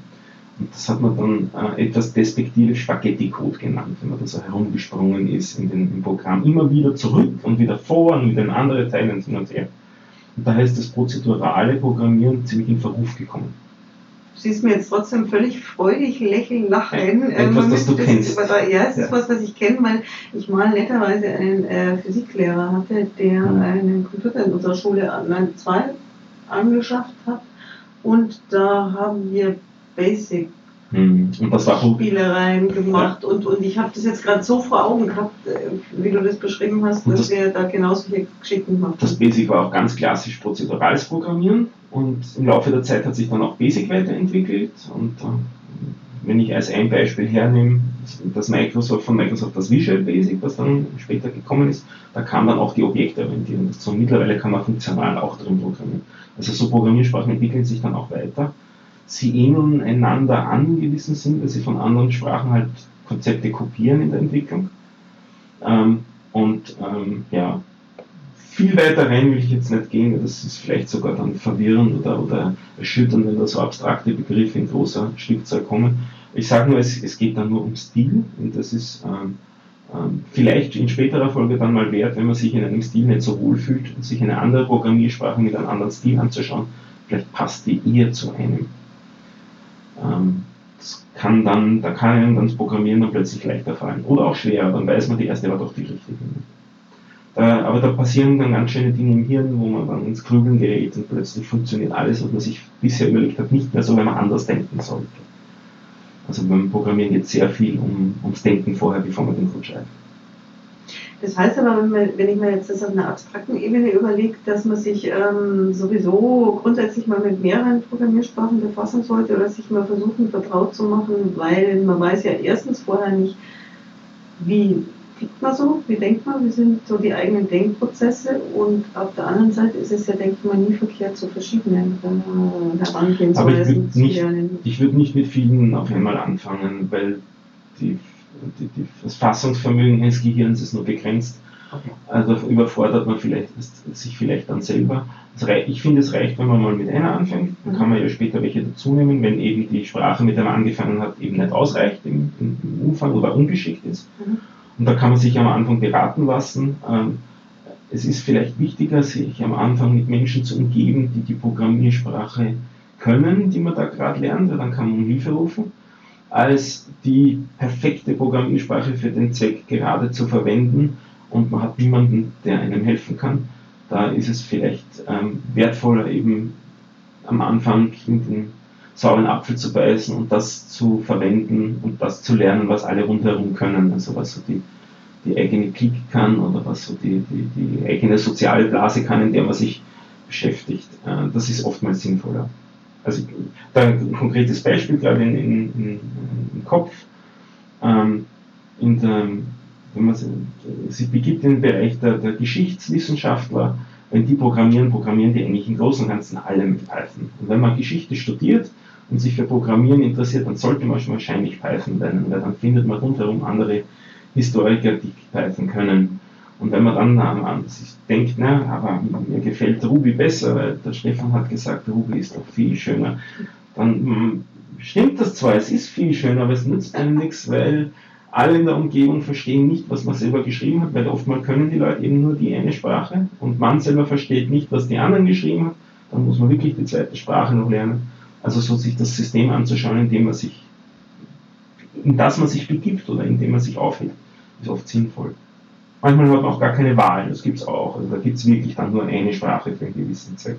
Und das hat man dann äh, etwas despektive Spaghetti-Code genannt, wenn man da so herumgesprungen ist in den, im Programm. Immer wieder zurück und wieder vor und wieder in andere Teile hin und her. Daher ist das prozedurale Programmieren ziemlich in Verruf gekommen
siehst mir jetzt trotzdem völlig freudig lächeln, lachen.
Etwas, ähm, das du kennst.
ja, es ist was, was ich kenne, weil ich mal netterweise einen äh, Physiklehrer hatte, der mhm. einen Computer in unserer Schule, nein, zwei angeschafft hat. Und da haben wir Basic
hm. Und das war
Spielereien gemacht ja. und, und ich habe das jetzt gerade so vor Augen gehabt, äh, wie du das beschrieben hast, dass das, wir da genau solche Geschichten machen.
Das Basic war auch ganz klassisch prozedurales Programmieren und im Laufe der Zeit hat sich dann auch Basic weiterentwickelt und äh, wenn ich als ein Beispiel hernehme, das Microsoft von Microsoft das Visual Basic, was dann später gekommen ist, da kam dann auch die Objektorientierung dazu. Mittlerweile kann man funktional auch drin programmieren. Also so Programmiersprachen entwickeln sich dann auch weiter sie ähneln einander an in gewissem weil sie von anderen Sprachen halt Konzepte kopieren in der Entwicklung. Ähm, und ähm, ja, viel weiter rein will ich jetzt nicht gehen, das ist vielleicht sogar dann verwirrend oder, oder erschütternd, wenn da so abstrakte Begriffe in großer Stückzahl kommen. Ich sage nur, es, es geht dann nur um Stil und das ist ähm, ähm, vielleicht in späterer Folge dann mal wert, wenn man sich in einem Stil nicht so wohl fühlt und sich eine andere Programmiersprache mit einem anderen Stil anzuschauen. Vielleicht passt die eher zu einem. Ähm, das kann dann, da kann einem dann das Programmieren dann plötzlich leichter fallen. Oder auch schwerer, dann weiß man, die erste war doch die richtige. Da, aber da passieren dann ganz schöne Dinge im Hirn, wo man dann ins Grübeln gerät und plötzlich funktioniert alles, was man sich bisher überlegt hat, nicht mehr so, wenn man anders denken sollte. Also beim Programmieren geht es sehr viel um, ums Denken vorher, bevor man den Code schreibt.
Das heißt aber, wenn, man, wenn ich mir jetzt das auf einer abstrakten Ebene überlege, dass man sich ähm, sowieso grundsätzlich mal mit mehreren Programmiersprachen befassen sollte oder sich mal versuchen, vertraut zu machen, weil man weiß ja erstens vorher nicht, wie tickt man so, wie denkt man, wie sind so die eigenen Denkprozesse und auf der anderen Seite ist es ja, denkt man, nie verkehrt, zu verschiedenen äh,
Herangehensweisen zu lernen. Ich würde nicht mit vielen auf einmal anfangen, weil die die, die, das Fassungsvermögen eines Gehirns ist nur begrenzt. Okay. Also überfordert man vielleicht sich vielleicht dann selber. ich finde, es reicht, wenn man mal mit einer anfängt. Dann kann man ja später welche dazu nehmen, wenn eben die Sprache, mit der man angefangen hat, eben nicht ausreicht im, im Umfang oder ungeschickt ist. Mhm. Und da kann man sich am Anfang beraten lassen. Ähm, es ist vielleicht wichtiger, sich am Anfang mit Menschen zu umgeben, die die Programmiersprache können, die man da gerade lernt, weil dann kann man um Hilfe rufen. Als die perfekte Programmiersprache für den Zweck gerade zu verwenden und man hat niemanden, der einem helfen kann. Da ist es vielleicht ähm, wertvoller, eben am Anfang in den sauren Apfel zu beißen und das zu verwenden und das zu lernen, was alle rundherum können. Also was so die, die eigene Clique kann oder was so die, die, die eigene soziale Blase kann, in der man sich beschäftigt. Äh, das ist oftmals sinnvoller. Also da ein konkretes Beispiel in, in, im Kopf. Ähm, in der, wenn man sich begibt in den Bereich der, der Geschichtswissenschaftler, wenn die programmieren, programmieren die eigentlich im Großen und Ganzen alle mit Python. Und wenn man Geschichte studiert und sich für Programmieren interessiert, dann sollte man schon wahrscheinlich Python lernen, weil dann findet man rundherum andere Historiker, die Python können. Und wenn man dann an sich denkt, na, aber mir gefällt Ruby besser, weil der Stefan hat gesagt, Ruby ist doch viel schöner, dann hm, stimmt das zwar, es ist viel schöner, aber es nützt einem nichts, weil alle in der Umgebung verstehen nicht, was man selber geschrieben hat, weil oftmals können die Leute eben nur die eine Sprache und man selber versteht nicht, was die anderen geschrieben haben, dann muss man wirklich die zweite Sprache noch lernen. Also so sich das System anzuschauen, in dem man sich, in das man sich begibt oder in dem man sich aufhält, ist oft sinnvoll. Manchmal hat man auch gar keine Wahl, das gibt es auch. Also da gibt es wirklich dann nur eine Sprache für einen gewissen Zweck.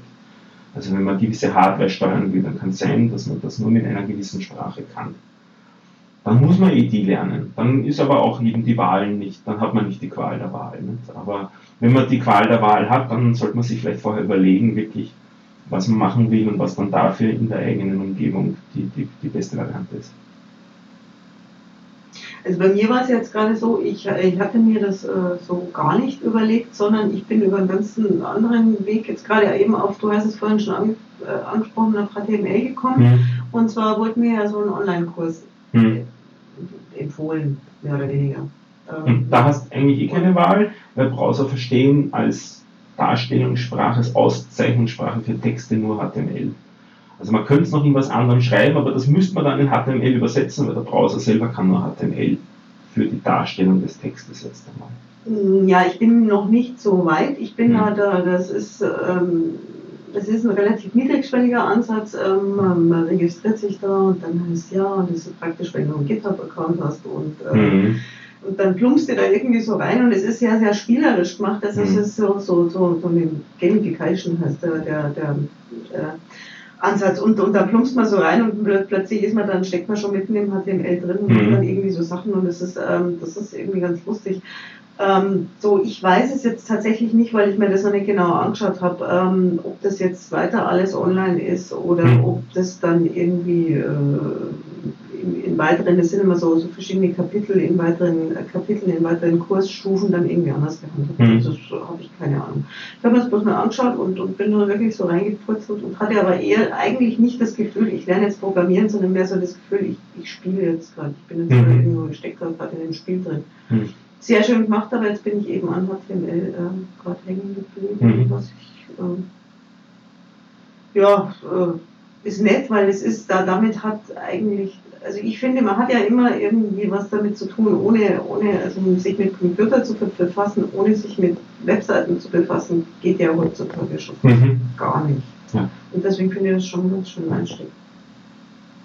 Also wenn man gewisse Hardware steuern will, dann kann es sein, dass man das nur mit einer gewissen Sprache kann. Dann muss man eh die lernen. Dann ist aber auch eben die Wahl nicht, dann hat man nicht die Qual der Wahl. Nicht? Aber wenn man die Qual der Wahl hat, dann sollte man sich vielleicht vorher überlegen, wirklich, was man machen will und was dann dafür in der eigenen Umgebung die, die, die beste Variante ist.
Also bei mir war es jetzt gerade so, ich, ich hatte mir das äh, so gar nicht überlegt, sondern ich bin über einen ganz anderen Weg jetzt gerade eben auf, du hast es vorhin schon an, äh, angesprochen, auf HTML gekommen. Mhm. Und zwar wurde mir ja so ein Online-Kurs mhm. empfohlen, mehr oder weniger.
Ähm, da hast du eigentlich eh keine Wahl, weil Browser verstehen als Darstellungssprache, als Auszeichnungssprache für Texte nur HTML. Also man könnte es noch in was anderem schreiben, aber das müsste man dann in HTML übersetzen, weil der Browser selber kann nur HTML für die Darstellung des Textes jetzt einmal.
Mm, ja, ich bin noch nicht so weit. Ich bin hm. da, das ist, ähm, das ist ein relativ niedrigschwelliger Ansatz. Ähm, man registriert sich da und dann heißt ja, und das ist praktisch, wenn du einen GitHub-Account hast und ähm, hm. Und dann plumpst du da irgendwie so rein und es ist sehr, sehr spielerisch gemacht. Das mhm. ist so, so, so, so eine Gamification heißt der, der, der, der Ansatz und, und da plumpst man so rein und plötzlich ist man dann, steckt man schon mitten im HTML drin und mhm. dann irgendwie so Sachen und das ist, ähm, das ist irgendwie ganz lustig. Ähm, so, ich weiß es jetzt tatsächlich nicht, weil ich mir das noch nicht genau angeschaut habe, ähm, ob das jetzt weiter alles online ist oder mhm. ob das dann irgendwie äh, weiteren, das sind immer so, so verschiedene Kapitel in weiteren äh, Kapiteln, in weiteren Kursstufen dann irgendwie anders behandelt. Mhm. Das habe ich keine Ahnung. Ich habe mir das bloß mal angeschaut und, und bin da wirklich so reingepurzelt und hatte aber eher eigentlich nicht das Gefühl, ich lerne jetzt Programmieren, sondern mehr so das Gefühl, ich, ich spiele jetzt gerade. Ich bin jetzt mhm. irgendwo, stecke gerade in dem Spiel drin. Mhm. Sehr schön gemacht, aber jetzt bin ich eben an HTML äh, gerade hängen geblieben, mhm. was ich äh, ja, äh, ist nett, weil es ist da, damit hat eigentlich also ich finde, man hat ja immer irgendwie was damit zu tun, ohne, ohne also sich mit Computer zu befassen, ohne sich mit Webseiten zu befassen, geht ja heutzutage schon mhm. gar nicht. Ja. Und deswegen finde ich das schon ganz schön einstieg.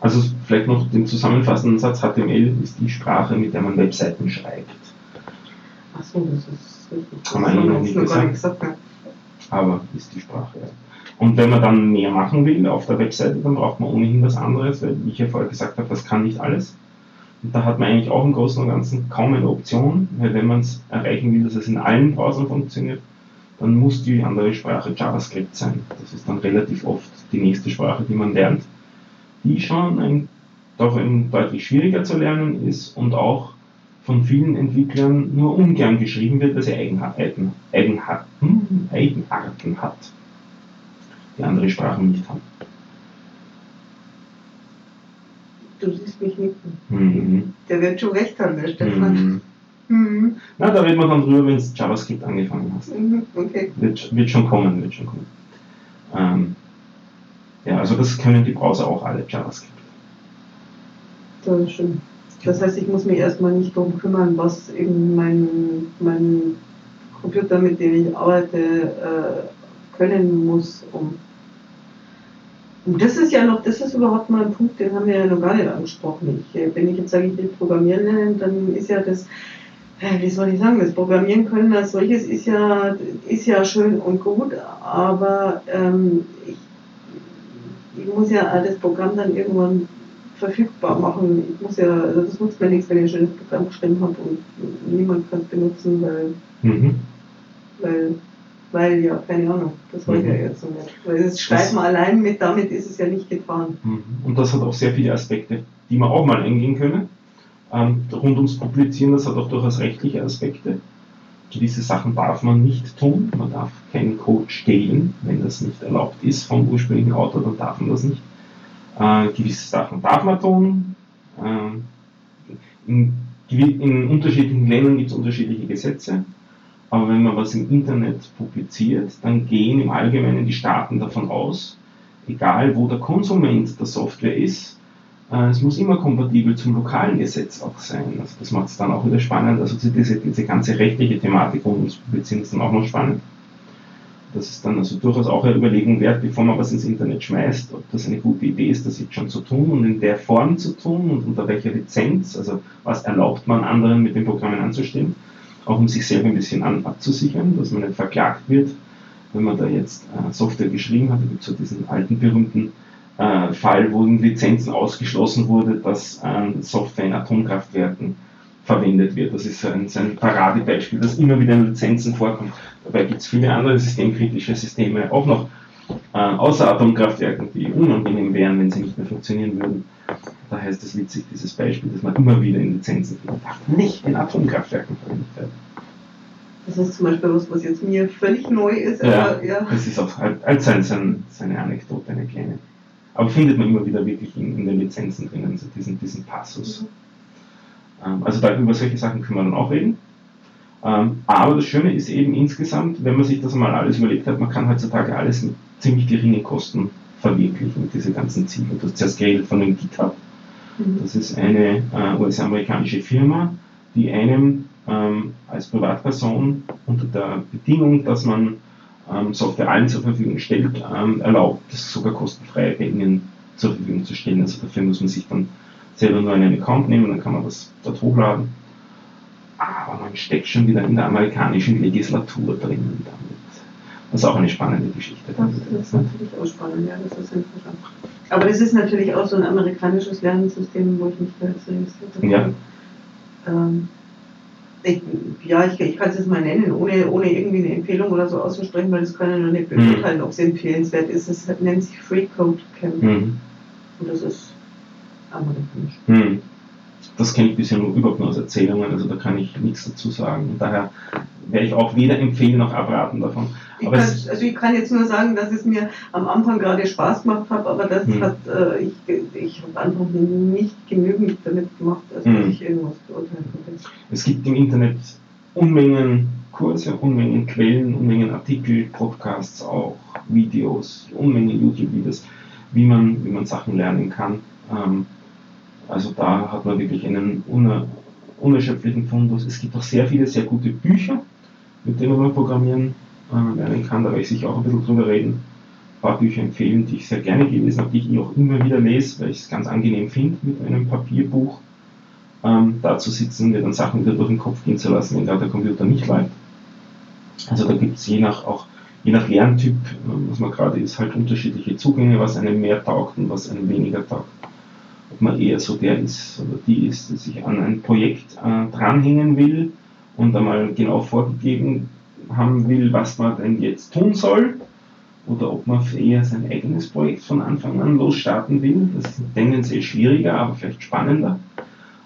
Also vielleicht noch den zusammenfassenden Satz, HTML ist die Sprache, mit der man Webseiten schreibt.
Achso, das ist richtig.
Das Kann man noch nicht gesagt. gesagt Aber ist die Sprache, ja. Und wenn man dann mehr machen will auf der Webseite, dann braucht man ohnehin was anderes, weil wie ich ja vorher gesagt habe, das kann nicht alles. Und da hat man eigentlich auch im Großen und Ganzen kaum eine Option, weil wenn man es erreichen will, dass es in allen Browsern funktioniert, dann muss die andere Sprache JavaScript sein. Das ist dann relativ oft die nächste Sprache, die man lernt, die schon ein, doch ein deutlich schwieriger zu lernen ist und auch von vielen Entwicklern nur ungern geschrieben wird, weil sie Eigenheiten, Eigenheiten, hm, Eigenarten hat die andere Sprachen nicht haben.
Du siehst mich nicken. Mhm. Der wird schon recht haben, der Stefan. Mhm.
Mhm. Na, da reden wir dann drüber, wenn es JavaScript angefangen hast.
Mhm, okay.
Wird, wird schon kommen, wird schon kommen. Ähm, ja, also das können die Browser auch alle, JavaScript.
Das ist schön. Das heißt, ich muss mich erstmal nicht darum kümmern, was eben mein, mein Computer, mit dem ich arbeite, äh, können muss, um Und das ist ja noch, das ist überhaupt mal ein Punkt, den haben wir ja noch gar nicht angesprochen. Ich, äh, wenn ich jetzt sage, ich will Programmieren lernen, dann ist ja das, äh, wie soll ich sagen, das Programmieren können als solches ist ja, ist ja schön und gut, aber ähm, ich, ich muss ja das Programm dann irgendwann verfügbar machen. Ich muss ja, also das nutzt mir nichts, wenn ich ein schönes Programm geschrieben habe und niemand kann es benutzen, weil, mhm. weil weil ja, keine Ahnung, das wollte mhm. ich ja jetzt so nicht. Weil das Schreiben das, allein mit, damit ist es ja nicht getan.
Mhm. Und das hat auch sehr viele Aspekte, die man auch mal eingehen können. Ähm, rund ums Publizieren, das hat auch durchaus rechtliche Aspekte. Gewisse Sachen darf man nicht tun. Man darf keinen Code stehlen, wenn das nicht erlaubt ist vom ursprünglichen Autor, dann darf man das nicht. Äh, gewisse Sachen darf man tun. Äh, in, in unterschiedlichen Ländern gibt es unterschiedliche Gesetze. Aber wenn man was im Internet publiziert, dann gehen im Allgemeinen die Staaten davon aus, egal wo der Konsument der Software ist, äh, es muss immer kompatibel zum lokalen Gesetz auch sein. Also das macht es dann auch wieder spannend. Also diese, diese ganze rechtliche Thematik rund ums Publizieren ist dann auch noch spannend. Das ist dann also durchaus auch eine Überlegung wert, bevor man was ins Internet schmeißt, ob das eine gute Idee ist, das jetzt schon zu tun und in der Form zu tun und unter welcher Lizenz, also was erlaubt man anderen mit den Programmen anzustellen auch um sich selber ein bisschen an, abzusichern, dass man nicht verklagt wird, wenn man da jetzt äh, Software geschrieben hat. Da gibt es so diesen alten berühmten äh, Fall, wo in Lizenzen ausgeschlossen wurde, dass äh, Software in Atomkraftwerken verwendet wird. Das ist ein, ein Paradebeispiel, das immer wieder in Lizenzen vorkommt. Dabei gibt es viele andere systemkritische Systeme auch noch, äh, außer Atomkraftwerken, die unangenehm wären, wenn sie nicht mehr funktionieren würden. Da heißt es witzig, dieses Beispiel, dass man immer wieder in Lizenzen darf nicht in Atomkraftwerken verwendet werden.
Das ist zum Beispiel was, was jetzt mir völlig neu ist.
Ja, ja. das ist auch halt, halt sein, sein, seine Anekdote, eine kleine. Aber findet man immer wieder wirklich in, in den Lizenzen drinnen, also diesen, diesen Passus. Mhm. Ähm, also da, über solche Sachen können wir dann auch reden. Ähm, aber das Schöne ist eben insgesamt, wenn man sich das mal alles überlegt hat, man kann heutzutage alles mit ziemlich geringen Kosten verwirklichen, diese ganzen Ziele. Du hast zuerst geredet von dem GitHub. Mhm. Das ist eine äh, US-amerikanische Firma, die einem ähm, als Privatperson unter der Bedingung, dass man ähm, Software allen zur Verfügung stellt, ähm, erlaubt, das sogar kostenfrei bei ihnen zur Verfügung zu stellen. Also dafür muss man sich dann selber nur einen Account nehmen, dann kann man das dort hochladen. Aber man steckt schon wieder in der amerikanischen Legislatur drinnen damit. Das ist auch eine spannende Geschichte.
Das, ist natürlich auch spannend, ja, das ist interessant. Aber es ist natürlich auch so ein amerikanisches Lernsystem, wo ich mich da jetzt registriert habe. Ja. Ähm, ich, ja, ich, ich kann es jetzt mal nennen, ohne, ohne irgendwie eine Empfehlung oder so auszusprechen, weil das kann ja noch nicht mhm. beurteilen, mhm. ob es empfehlenswert ist. Es nennt sich Free Code Camp. Mhm. Und das ist amerikanisch. Mhm
das kenne ich bisher nur überhaupt nur aus Erzählungen, also da kann ich nichts dazu sagen. Und daher werde ich auch weder empfehlen noch abraten davon.
Ich kann, also ich kann jetzt nur sagen, dass es mir am Anfang gerade Spaß gemacht hat, aber das hm. hat äh, ich, ich habe einfach nicht genügend damit gemacht, dass hm. ich irgendwas beurteilen konnte.
Es gibt im Internet Unmengen Kurse, Unmengen Quellen, Unmengen Artikel, Podcasts auch, Videos, Unmengen YouTube-Videos, wie man, wie man Sachen lernen kann. Ähm, also da hat man wirklich einen unerschöpflichen Fundus. Es gibt auch sehr viele sehr gute Bücher, mit denen man programmieren äh, lernen kann. Da werde ich sicher auch ein bisschen drüber reden. Ein paar Bücher empfehlen, die ich sehr gerne gelesen habe, die ich auch immer wieder lese, weil ich es ganz angenehm finde, mit einem Papierbuch ähm, da zu sitzen, mir dann Sachen wieder durch den Kopf gehen zu lassen, wenn gerade der Computer nicht läuft. Also da gibt es je nach auch je nach Lerntyp, äh, was man gerade ist, halt unterschiedliche Zugänge, was einem mehr taugt und was einem weniger taugt ob man eher so der ist oder die ist, die sich an ein Projekt äh, dranhängen will und einmal genau vorgegeben haben will, was man denn jetzt tun soll, oder ob man eher sein eigenes Projekt von Anfang an losstarten will. Das ist tendenziell schwieriger, aber vielleicht spannender.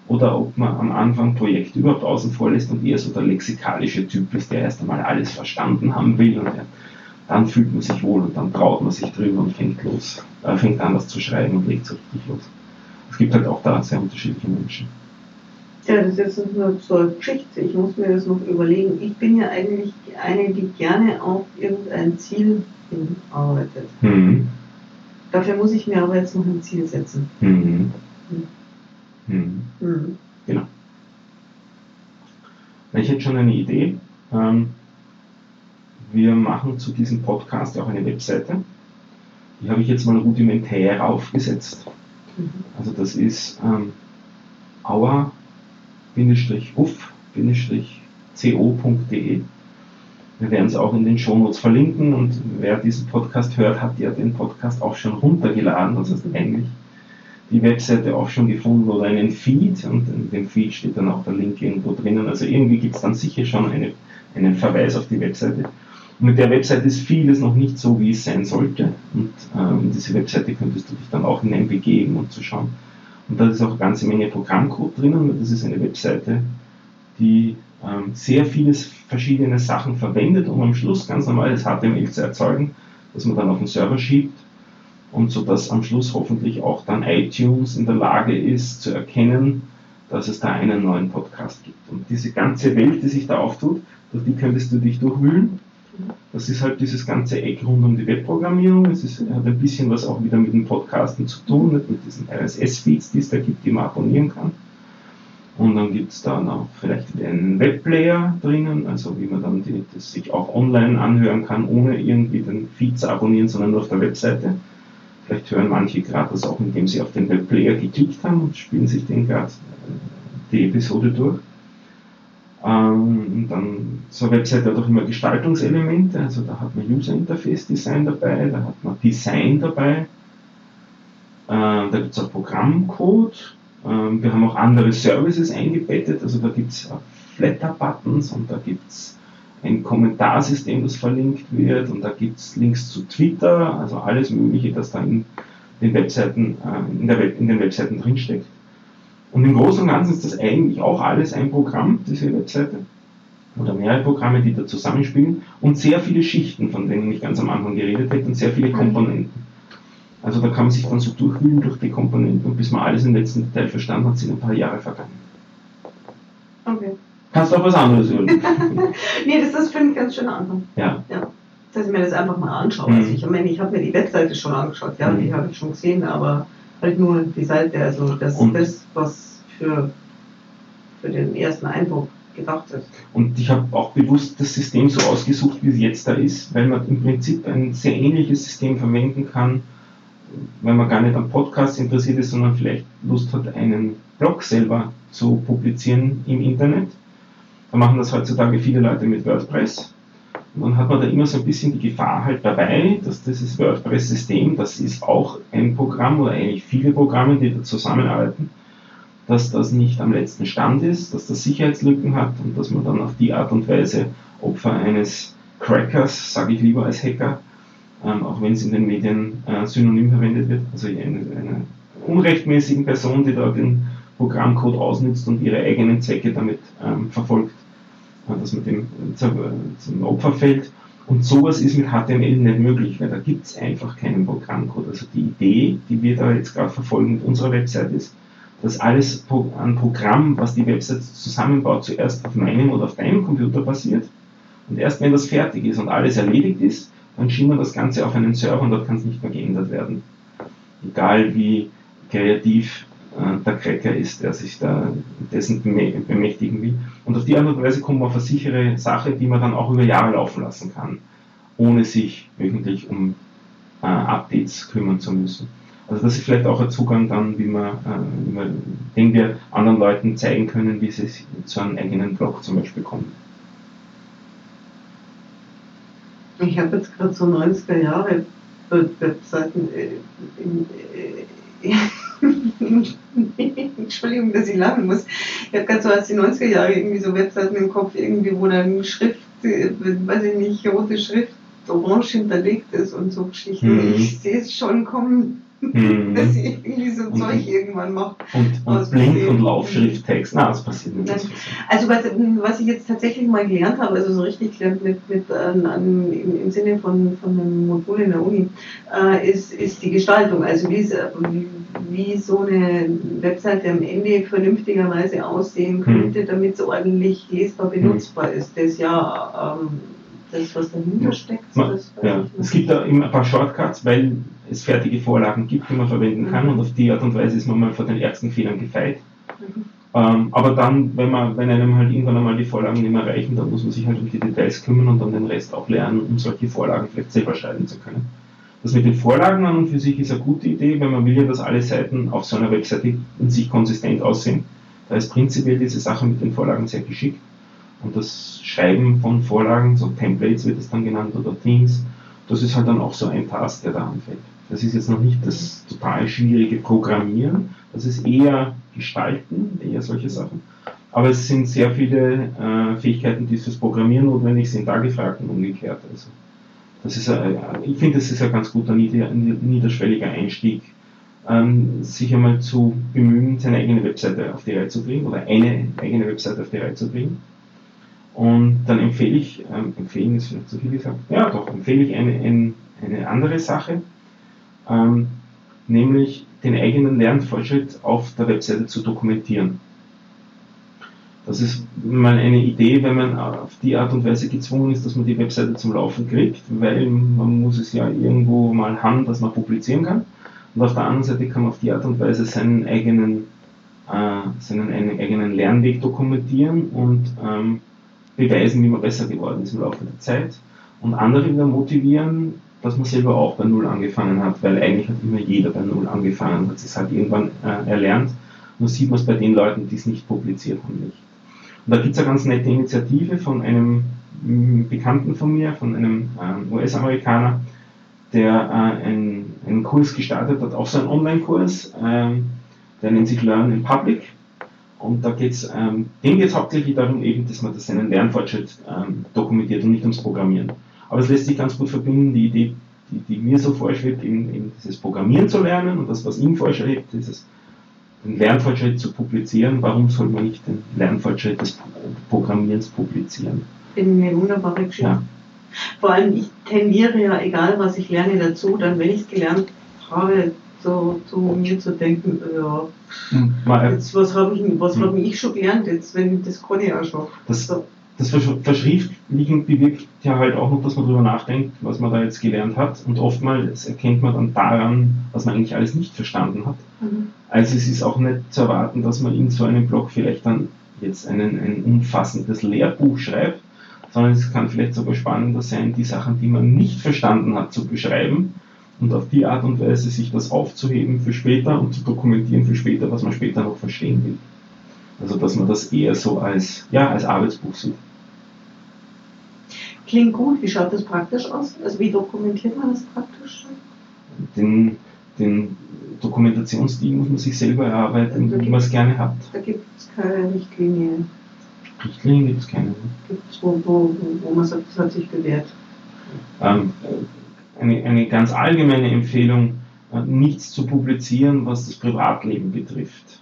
Oder ob man am Anfang Projekt überhaupt außen vor lässt und eher so der lexikalische Typ ist, der erst einmal alles verstanden haben will und der, dann fühlt man sich wohl und dann traut man sich drüber und fängt los, äh, fängt an, das zu schreiben und legt so richtig los es gibt halt auch da sehr unterschiedliche Menschen.
Ja, das ist jetzt nur zur Geschichte. Ich muss mir das noch überlegen. Ich bin ja eigentlich eine, die gerne auf irgendein Ziel hinarbeitet. Mhm. Dafür muss ich mir aber jetzt noch ein Ziel setzen. Mhm.
Mhm. Mhm. Genau. Ich hätte schon eine Idee. Ähm, wir machen zu diesem Podcast auch eine Webseite. Die habe ich jetzt mal rudimentär aufgesetzt. Mhm. Also das ist ähm, auer-uff-co.de. Wir werden es auch in den Shownotes verlinken und wer diesen Podcast hört, hat ja den Podcast auch schon runtergeladen. Das heißt eigentlich die Webseite auch schon gefunden oder einen Feed und in dem Feed steht dann auch der Link irgendwo drinnen. Also irgendwie gibt es dann sicher schon eine, einen Verweis auf die Webseite. Und mit der Webseite ist vieles noch nicht so, wie es sein sollte. Und ähm, diese Webseite könntest du dich dann auch hineinbegeben und zu schauen. Und da ist auch eine ganze Menge Programmcode drinnen. Das ist eine Webseite, die ähm, sehr vieles verschiedene Sachen verwendet, um am Schluss ganz normales HTML zu erzeugen, das man dann auf den Server schiebt und so dass am Schluss hoffentlich auch dann iTunes in der Lage ist zu erkennen, dass es da einen neuen Podcast gibt. Und diese ganze Welt, die sich da auftut, durch die könntest du dich durchwühlen. Das ist halt dieses ganze Eck rund um die Webprogrammierung. Es ist, hat ein bisschen was auch wieder mit dem Podcasten zu tun, mit diesen RSS-Feeds, die es da gibt, die man abonnieren kann. Und dann gibt es da noch vielleicht einen Webplayer drinnen, also wie man dann die, das sich auch online anhören kann, ohne irgendwie den Feed zu abonnieren, sondern nur auf der Webseite. Vielleicht hören manche gerade das auch, indem sie auf den Webplayer geklickt haben und spielen sich den gerade äh, die Episode durch. Ähm, dann so eine Website hat auch immer Gestaltungselemente, also da hat man User Interface Design dabei, da hat man Design dabei, äh, da gibt es auch Programmcode, ähm, wir haben auch andere Services eingebettet, also da gibt es Flatter-Buttons und da gibt es ein Kommentarsystem, das verlinkt wird. Und da gibt es Links zu Twitter, also alles Mögliche, das da in den Webseiten, äh, in, der Web, in den Webseiten drinsteckt. Und im Großen und Ganzen ist das eigentlich auch alles ein Programm, diese Webseite, oder mehrere Programme, die da zusammenspielen und sehr viele Schichten, von denen ich ganz am Anfang geredet hätte, und sehr viele Komponenten. Also da kann man sich dann so durchwühlen durch die Komponenten und bis man alles im letzten Detail verstanden hat, sind ein paar Jahre vergangen. Okay. Kannst du auch was anderes hören?
nee, das, das finde ich ganz schön Anfang.
Ja.
ja. Dass ich mir das einfach mal anschaue. Mhm. Also ich meine, ich habe mir die Webseite schon angeschaut, ja, mhm. die habe ich schon gesehen, aber halt nur die Seite, also das ist das, was für, für den ersten Eindruck gedacht ist.
Und ich habe auch bewusst das System so ausgesucht, wie es jetzt da ist, weil man im Prinzip ein sehr ähnliches System verwenden kann, wenn man gar nicht am Podcast interessiert ist, sondern vielleicht Lust hat, einen Blog selber zu publizieren im Internet da machen das heutzutage viele Leute mit WordPress. Und dann hat man da immer so ein bisschen die Gefahr halt dabei, dass dieses WordPress-System, das ist auch ein Programm oder eigentlich viele Programme, die da zusammenarbeiten, dass das nicht am letzten Stand ist, dass das Sicherheitslücken hat und dass man dann auf die Art und Weise Opfer eines Crackers, sage ich lieber als Hacker, ähm, auch wenn es in den Medien äh, synonym verwendet wird, also eine, eine unrechtmäßigen Person, die da den Programmcode ausnutzt und ihre eigenen Zwecke damit ähm, verfolgt dass man dem zum Opfer fällt. Und sowas ist mit HTML nicht möglich, weil da gibt es einfach keinen Programmcode. Also die Idee, die wir da jetzt gerade verfolgen mit unserer Website ist, dass alles an Programm, was die Website zusammenbaut, zuerst auf meinem oder auf deinem Computer basiert. Und erst wenn das fertig ist und alles erledigt ist, dann schieben wir das Ganze auf einen Server und dort kann es nicht mehr geändert werden. Egal wie kreativ äh, der Cracker ist, der sich da dessen bemächtigen will. Und auf die Art und Weise kommt man auf eine sichere Sache, die man dann auch über Jahre laufen lassen kann, ohne sich wöchentlich um äh, Updates kümmern zu müssen. Also das ist vielleicht auch ein Zugang dann, wie man, äh, wie man, den wir anderen Leuten zeigen können, wie sie zu einem eigenen Blog zum Beispiel kommen.
Ich habe jetzt gerade so 90er Jahre Webseiten äh, äh, Entschuldigung, dass ich lachen muss. Ich habe gerade so aus den 90er Jahren irgendwie so Webseiten im Kopf, irgendwie, wo dann Schrift, äh, weiß ich nicht, rote Schrift orange hinterlegt ist und so Geschichten. Mhm. Ich sehe es schon kommen mhm. dass sie irgendwie so und, Zeug irgendwann macht.
Und, und Blink- und Laufschrifttext, na, das passiert nicht.
Also was, was ich jetzt tatsächlich mal gelernt habe, also so richtig gelernt mit, mit äh, an, im, im, Sinne von, von einem Modul in der Uni, äh, ist, ist die Gestaltung. Also wie, wie, so eine Webseite am Ende vernünftigerweise aussehen hm. könnte, mhm. damit es ordentlich lesbar benutzbar mhm. ist. Das ja ähm, das, was dahinter steckt.
Man, ja. Es gibt da immer ein paar Shortcuts, weil es fertige Vorlagen gibt, die man verwenden kann mhm. und auf die Art und Weise ist man mal vor den ersten Fehlern gefeit. Mhm. Ähm, aber dann, wenn man, wenn einem halt irgendwann einmal die Vorlagen nicht mehr reichen, dann muss man sich halt um die Details kümmern und dann den Rest auch lernen, um solche Vorlagen vielleicht selber schreiben zu können. Das mit den Vorlagen an und für sich ist eine gute Idee, weil man will ja, dass alle Seiten auf so einer Webseite in sich konsistent aussehen. Da ist prinzipiell diese Sache mit den Vorlagen sehr geschickt. Und das Schreiben von Vorlagen, so Templates wird es dann genannt oder Themes, das ist halt dann auch so ein Task, der da anfällt. Das ist jetzt noch nicht das total schwierige Programmieren, das ist eher Gestalten, eher solche Sachen. Aber es sind sehr viele äh, Fähigkeiten, die fürs Programmieren notwendig sind, da gefragt und umgekehrt. Also das ist, äh, ich finde, das ist ein ganz guter niederschwelliger Einstieg, ähm, sich einmal zu bemühen, seine eigene Webseite auf die Reihe zu bringen oder eine eigene Webseite auf die Reihe zu bringen. Und dann empfehle ich, ähm, empfehlen ist vielleicht zu viel gesagt, ja doch, empfehle ich eine, eine, eine andere Sache, ähm, nämlich den eigenen Lernfortschritt auf der Webseite zu dokumentieren. Das ist mal eine Idee, wenn man auf die Art und Weise gezwungen ist, dass man die Webseite zum Laufen kriegt, weil man muss es ja irgendwo mal haben, dass man publizieren kann. Und auf der anderen Seite kann man auf die Art und Weise seinen eigenen, äh, seinen eigenen Lernweg dokumentieren und ähm, beweisen, wie man besser geworden ist im Laufe der Zeit. Und andere wieder motivieren, dass man selber auch bei Null angefangen hat, weil eigentlich hat immer jeder bei Null angefangen, hat es halt irgendwann äh, erlernt. Nur sieht man es bei den Leuten, die es nicht publiziert haben, nicht. Und da gibt es eine ganz nette Initiative von einem mm, Bekannten von mir, von einem äh, US-Amerikaner, der äh, einen, einen Kurs gestartet hat, auch so einen Online-Kurs, äh, der nennt sich Learn in Public. Und da geht es, ähm, dem geht es hauptsächlich darum, eben, dass man das seinen Lernfortschritt ähm, dokumentiert und nicht ums Programmieren. Aber es lässt sich ganz gut verbinden, die Idee, die, die mir so vorschwebt, eben, eben dieses Programmieren zu lernen und das, was ihm vorschwebt, dieses den Lernfortschritt zu publizieren. Warum soll man nicht den Lernfortschritt des Programmierens publizieren?
Finde eine wunderbare Geschichte. Ja. Vor allem, ich tendiere ja, egal was ich lerne, dazu, dann, wenn ich es gelernt habe, so zu mir zu denken, ja, hm, jetzt, was habe ich, was hm. hab ich schon gelernt, jetzt, wenn das kann ich auch schon.
Das, so das Verschriftlichen bewirkt ja halt auch noch, dass man darüber nachdenkt, was man da jetzt gelernt hat. Und oftmals erkennt man dann daran, was man eigentlich alles nicht verstanden hat. Mhm. Also es ist auch nicht zu erwarten, dass man in so einem Blog vielleicht dann jetzt einen, ein umfassendes Lehrbuch schreibt, sondern es kann vielleicht sogar spannender sein, die Sachen, die man nicht verstanden hat, zu beschreiben und auf die Art und Weise sich das aufzuheben für später und zu dokumentieren für später, was man später noch verstehen will. Also dass man das eher so als, ja, als Arbeitsbuch sieht.
Klingt gut. Wie schaut das praktisch aus? Also wie dokumentiert man das praktisch?
Den, den Dokumentationsstil muss man sich selber erarbeiten, also wie man es gerne hat.
Da gibt es keine Richtlinie.
Richtlinien gibt es keine.
Gibt es, wo, wo, wo man sagt, das hat sich bewährt?
Ähm, eine, eine ganz allgemeine Empfehlung, äh, nichts zu publizieren, was das Privatleben betrifft.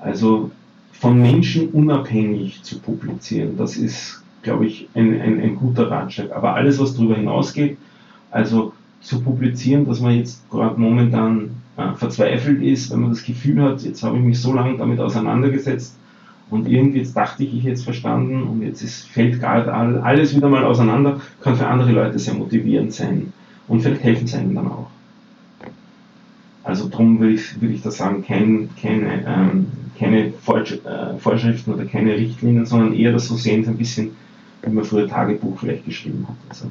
Also von Menschen unabhängig zu publizieren, das ist glaube ich, ein, ein, ein guter Ratschlag. Aber alles, was darüber hinausgeht, also zu publizieren, dass man jetzt gerade momentan äh, verzweifelt ist, wenn man das Gefühl hat, jetzt habe ich mich so lange damit auseinandergesetzt und irgendwie jetzt dachte ich, ich es verstanden und jetzt ist, fällt gerade alles wieder mal auseinander, kann für andere Leute sehr motivierend sein und vielleicht helfen sie einem dann auch. Also darum würde ich, würde ich da sagen, kein, keine, ähm, keine äh, Vorschriften oder keine Richtlinien, sondern eher das so sehen, ein bisschen wie man früher Tagebuch vielleicht geschrieben hat. Also.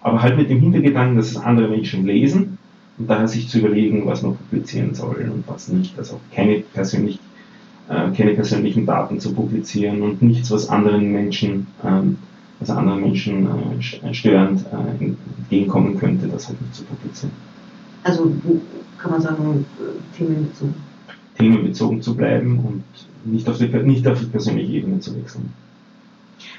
Aber halt mit dem Hintergedanken, dass es andere Menschen lesen und daher sich zu überlegen, was man publizieren soll und was nicht. Also keine, persönlich, äh, keine persönlichen Daten zu publizieren und nichts, was anderen Menschen, ähm, was anderen Menschen äh, störend äh, entgegenkommen könnte, das halt nicht zu publizieren.
Also kann man sagen, themenbezogen.
Themenbezogen zu bleiben und nicht auf die, nicht auf die persönliche Ebene zu wechseln.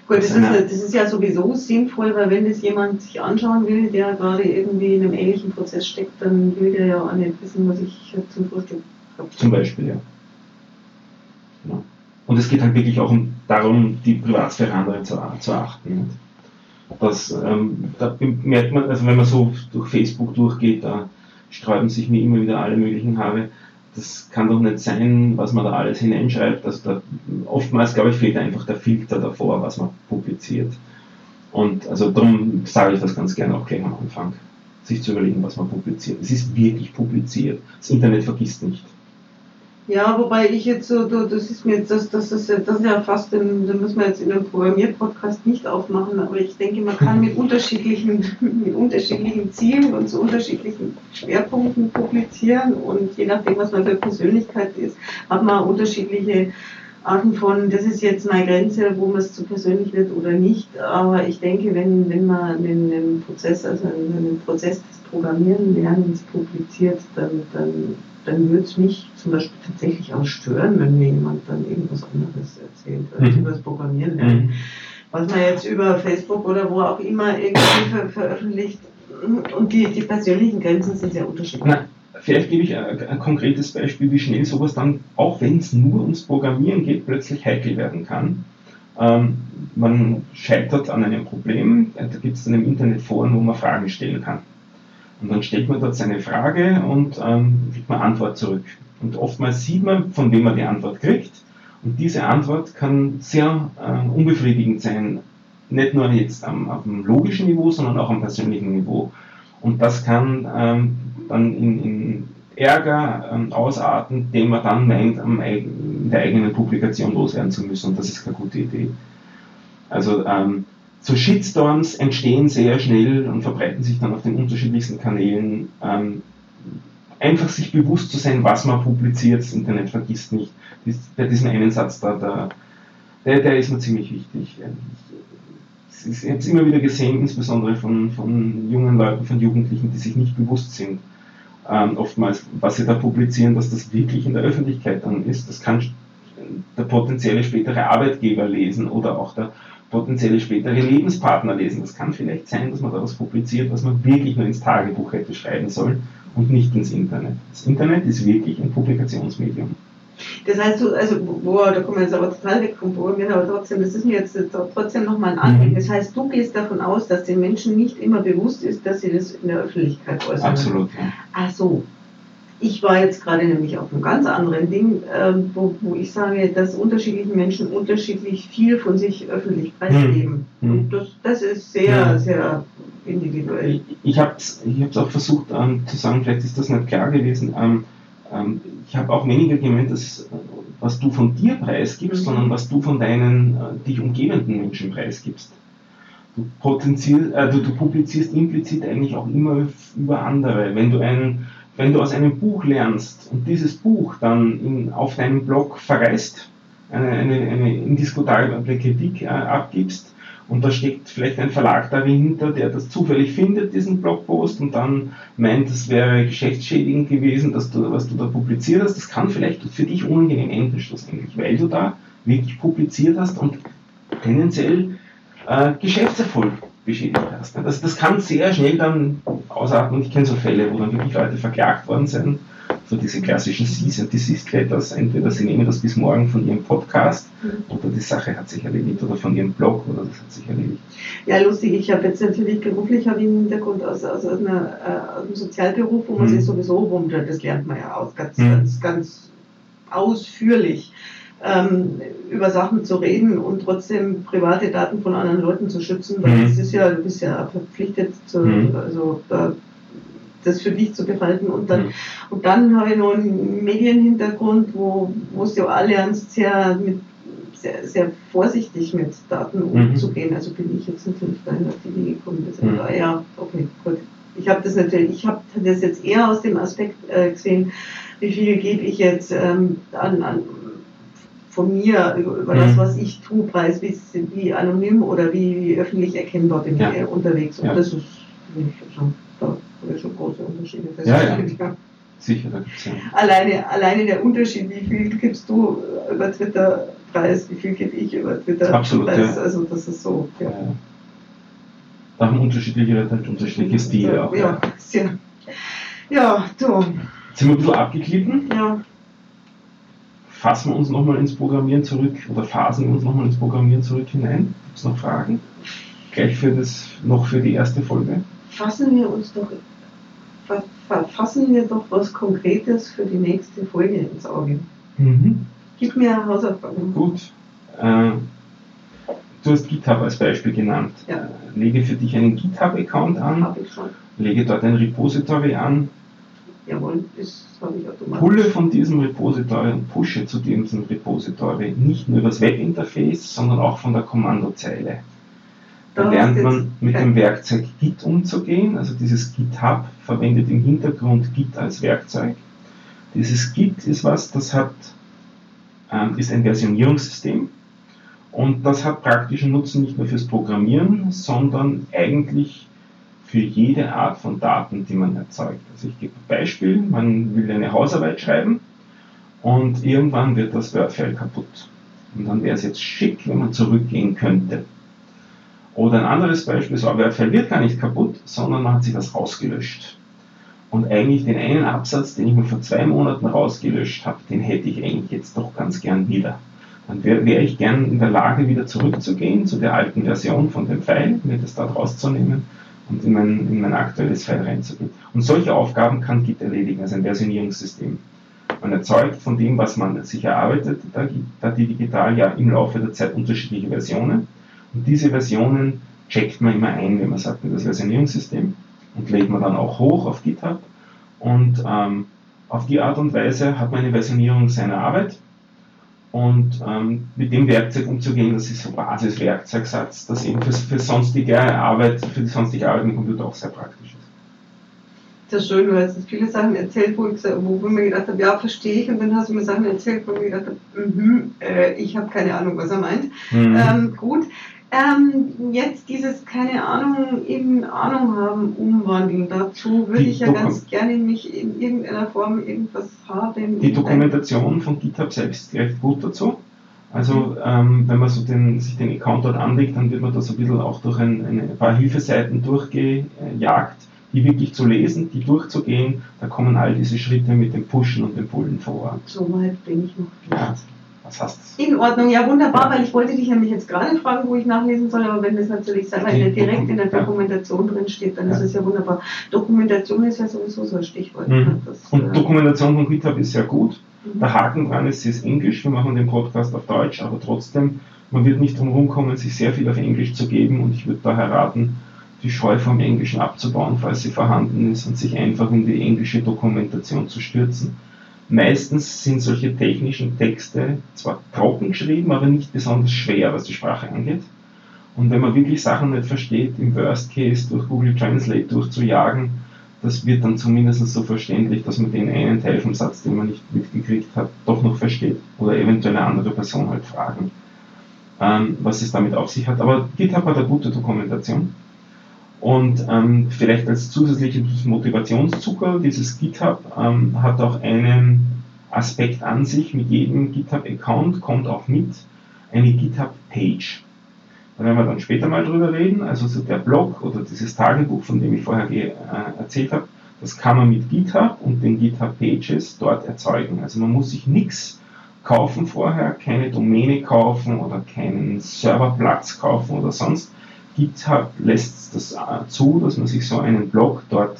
Gut, das ist, das ist ja sowieso sinnvoll, weil wenn das jemand sich anschauen will, der gerade irgendwie in einem ähnlichen Prozess steckt, dann will der ja auch nicht wissen, was ich zum Frühstück habe.
Zum Beispiel, ja. Genau. Und es geht halt wirklich auch um, darum, die Privatsphäre anderer zu, zu achten. Das, ähm, da merkt man, also wenn man so durch Facebook durchgeht, da sträuben sich mir immer wieder alle möglichen Haare das kann doch nicht sein, was man da alles hineinschreibt. Also da, oftmals, glaube ich, fehlt einfach der Filter davor, was man publiziert. Und also darum sage ich das ganz gerne auch gleich am Anfang, sich zu überlegen, was man publiziert. Es ist wirklich publiziert. Das Internet vergisst nicht.
Ja, wobei ich jetzt so, das ist mir jetzt, das, das ist, das ist ja fast, den, den müssen wir jetzt in einem Programmierpodcast nicht aufmachen, aber ich denke, man kann mit unterschiedlichen, mit unterschiedlichen Zielen und zu unterschiedlichen Schwerpunkten publizieren und je nachdem, was man für Persönlichkeit ist, hat man unterschiedliche Arten von, das ist jetzt meine Grenze, wo man es zu persönlich wird oder nicht, aber ich denke, wenn, wenn man einen, einen Prozess, also einen, einen Prozess des Programmieren Lernens publiziert, dann, dann dann würde es mich zum Beispiel tatsächlich auch stören, wenn mir jemand dann irgendwas anderes erzählt, als mhm. über das Programmieren lernen. Mhm. Was man jetzt über Facebook oder wo auch immer irgendwie ver veröffentlicht. Und die, die persönlichen Grenzen sind sehr unterschiedlich. Na,
vielleicht gebe ich ein, ein, konkretes Beispiel, wie schnell sowas dann, auch wenn es nur ums Programmieren geht, plötzlich heikel werden kann. Ähm, man scheitert an einem Problem, da gibt es dann im Internet Foren, wo man Fragen stellen kann. Und dann stellt man dort seine Frage und ähm, kriegt man Antwort zurück. Und oftmals sieht man, von wem man die Antwort kriegt. Und diese Antwort kann sehr äh, unbefriedigend sein. Nicht nur jetzt am, auf dem logischen Niveau, sondern auch am persönlichen Niveau. Und das kann ähm, dann in, in Ärger ähm, ausarten, den man dann meint, am, in der eigenen Publikation loswerden zu müssen. Und das ist keine gute Idee. Also ähm, so Shitstorms entstehen sehr schnell und verbreiten sich dann auf den unterschiedlichsten Kanälen. Ähm, einfach sich bewusst zu sein, was man publiziert, das Internet vergisst nicht. Dies, bei diesem einen Satz da, da der, der ist mir ziemlich wichtig. Ich habe es immer wieder gesehen, insbesondere von, von jungen Leuten, von Jugendlichen, die sich nicht bewusst sind, ähm, oftmals, was sie da publizieren, dass das wirklich in der Öffentlichkeit dann ist. Das kann der potenzielle spätere Arbeitgeber lesen oder auch der potenzielle spätere Lebenspartner lesen. Das kann vielleicht sein, dass man da was publiziert, was man wirklich nur ins Tagebuch hätte schreiben sollen und nicht ins Internet. Das Internet ist wirklich ein Publikationsmedium.
Das heißt, du, also, boah, da kommen wir jetzt aber total weg vom Programmieren, aber trotzdem, das ist mir jetzt trotzdem nochmal ein Anliegen. Mhm. Das heißt, du gehst davon aus, dass den Menschen nicht immer bewusst ist, dass sie das in der Öffentlichkeit äußern.
Absolut. Ja.
Ach so, ich war jetzt gerade nämlich auf einem ganz anderen Ding, äh, wo, wo ich sage, dass unterschiedliche Menschen unterschiedlich viel von sich öffentlich preisgeben. Hm. Und das, das ist sehr, ja. sehr individuell.
Ich habe es ich auch versucht ähm, zu sagen, vielleicht ist das nicht klar gewesen. Ähm, ähm, ich habe auch weniger gemeint, dass, was du von dir preisgibst, mhm. sondern was du von deinen äh, dich umgebenden Menschen preisgibst. Du, äh, du, du publizierst implizit eigentlich auch immer über andere. Wenn du einen wenn du aus einem Buch lernst und dieses Buch dann in, auf deinem Blog verreist, eine, eine, eine indiskutable Kritik äh, abgibst, und da steckt vielleicht ein Verlag dahinter, der das zufällig findet, diesen Blogpost, und dann meint, es wäre geschäftsschädigend gewesen, dass du, was du da publiziert hast. Das kann vielleicht für dich unangenehm enden, schlussendlich, weil du da wirklich publiziert hast und tendenziell äh, Geschäftserfolg beschädigt hast. Das, das kann sehr schnell dann ausarten ich kenne so Fälle, wo dann wirklich Leute verklagt worden sind, so diese klassischen Cease and Desist Letters, entweder sie nehmen das bis morgen von ihrem Podcast mhm. oder die Sache hat sich erledigt oder von ihrem Blog oder das hat sich erledigt.
Ja, lustig, ich habe jetzt natürlich beruflich habe ich einen Hintergrund aus, aus, aus, einer, äh, aus einem Sozialberuf, wo man mhm. sich sowieso rumdreht, das lernt man ja auch ganz, mhm. ganz, ganz ausführlich ähm, über Sachen zu reden und trotzdem private Daten von anderen Leuten zu schützen, weil mhm. das ist ja, du bist ja verpflichtet, zu, mhm. also da, das für dich zu behalten. Und dann, mhm. und dann habe ich noch einen Medienhintergrund, wo, wo es ja Allianz sehr mit sehr, sehr vorsichtig mit Daten mhm. umzugehen. Also bin ich jetzt natürlich dahin auf die Idee gekommen, dass mhm. ich, ja, okay, gut. Ich habe das natürlich, ich habe das jetzt eher aus dem Aspekt äh, gesehen, wie viel gebe ich jetzt ähm, an, an von mir über, über mhm. das, was ich tue, preis, wie, wie anonym oder wie, wie öffentlich erkennbar bin ja. ich unterwegs. Und ja. das ist schon, da habe schon große Unterschiede
festgestellt. Ja, ja. Sicher, da
gibt's ja. Alleine, alleine der Unterschied, wie viel gibst du über Twitter preis, wie viel gebe ich über Twitter
Absolut, preis.
Ja. Also das ist so. Ja. Ja.
Da haben unterschiedliche Leute halt unterschiedliche Stile auch.
Ja, ja. ja, du.
Sind wir ein bisschen abgeglitten?
Ja
fassen wir uns nochmal ins Programmieren zurück oder phasen wir uns nochmal ins Programmieren zurück hinein? Gibt es noch Fragen? Gleich für das, noch für die erste Folge?
Fassen wir uns doch, fassen wir doch was Konkretes für die nächste Folge ins Auge. Mhm. Gib mir Hausaufgaben.
Gut. Äh, du hast GitHub als Beispiel genannt. Ja. Lege für dich einen GitHub-Account an.
Habe ich schon.
Lege dort ein Repository an
Jawohl, das habe ich automatisch.
Pulle von diesem Repository und pushe zu diesem Repository nicht nur über das Webinterface, sondern auch von der Kommandozeile. Da, da lernt man mit dem Werkzeug Git umzugehen. Also dieses GitHub verwendet im Hintergrund Git als Werkzeug. Dieses Git ist was, das hat, ähm, ist ein Versionierungssystem. Und das hat praktischen Nutzen nicht nur fürs Programmieren, sondern eigentlich für jede Art von Daten, die man erzeugt. Also ich gebe ein Beispiel, man will eine Hausarbeit schreiben und irgendwann wird das Word-File kaputt. Und dann wäre es jetzt schick, wenn man zurückgehen könnte. Oder ein anderes Beispiel, so ein Word-File wird gar nicht kaputt, sondern man hat sich das rausgelöscht. Und eigentlich den einen Absatz, den ich mir vor zwei Monaten rausgelöscht habe, den hätte ich eigentlich jetzt doch ganz gern wieder dann wäre wär ich gern in der Lage, wieder zurückzugehen zu der alten Version von dem File, mir das dort rauszunehmen und in mein, in mein aktuelles File reinzugehen. Und solche Aufgaben kann Git erledigen, also ein Versionierungssystem. Man erzeugt von dem, was man sich erarbeitet, da, da die digital ja im Laufe der Zeit unterschiedliche Versionen. Und diese Versionen checkt man immer ein, wenn man sagt, das Versionierungssystem und lädt man dann auch hoch auf GitHub. Und ähm, auf die Art und Weise hat man eine Versionierung seiner Arbeit und ähm, mit dem Werkzeug umzugehen, das ist so ein Basiswerkzeugsatz, das eben für, für sonstige Arbeit, für die sonstige Arbeit im Computer auch sehr praktisch ist.
Das ist schön, du hast viele Sachen erzählt, wo ich, wo ich mir gedacht habe, ja, verstehe ich, und dann hast du mir Sachen erzählt, wo ich mir gedacht habe, mm äh, ich habe keine Ahnung, was er meint. Mhm. Ähm, gut, ähm, jetzt dieses, keine Ahnung, in Ahnung haben, umwandeln. Dazu würde ich ja Dokum ganz gerne mich in irgendeiner Form irgendwas haben.
Die Dokumentation von GitHub selbst recht gut dazu. Also ähm, wenn man so den, sich den Account dort anlegt, dann wird man da so ein bisschen auch durch ein, ein paar Hilfeseiten durchgejagt, die wirklich zu lesen, die durchzugehen. Da kommen all diese Schritte mit dem Pushen und dem Pullen vor.
So weit bin ich noch
nicht. Ja. Was hast
du? In Ordnung, ja wunderbar, weil ich wollte dich nämlich jetzt gerade fragen, wo ich nachlesen soll, aber wenn das natürlich selber in der, direkt in der Dokumentation drin steht, dann ja. ist es ja wunderbar. Dokumentation ist ja sowieso so ein Stichwort.
Mhm. Das, Und äh, Dokumentation von GitHub ist sehr gut. Mhm. Der Haken dran ist, sie ist Englisch, wir machen den Podcast auf Deutsch, aber trotzdem, man wird nicht drum kommen, sich sehr viel auf Englisch zu geben und ich würde daher raten, die Scheu vom Englischen abzubauen, falls sie vorhanden ist und sich einfach in die englische Dokumentation zu stürzen Meistens sind solche technischen Texte zwar trocken geschrieben, aber nicht besonders schwer, was die Sprache angeht. Und wenn man wirklich Sachen nicht versteht, im Worst Case durch Google Translate durchzujagen, das wird dann zumindest so verständlich, dass man den einen Teil vom Satz, den man nicht mitgekriegt hat, doch noch versteht. Oder eventuell eine andere Person halt fragen, ähm, was es damit auf sich hat. Aber GitHub hat eine gute Dokumentation. Und ähm, vielleicht als zusätzliches Motivationszucker, dieses GitHub ähm, hat auch einen Aspekt an sich. Mit jedem GitHub-Account kommt auch mit eine GitHub-Page. Da werden wir dann später mal drüber reden. Also so der Blog oder dieses Tagebuch, von dem ich vorher äh, erzählt habe, das kann man mit GitHub und den GitHub-Pages dort erzeugen. Also man muss sich nichts kaufen vorher, keine Domäne kaufen oder keinen Serverplatz kaufen oder sonst GitHub lässt das zu, dass man sich so einen Blog dort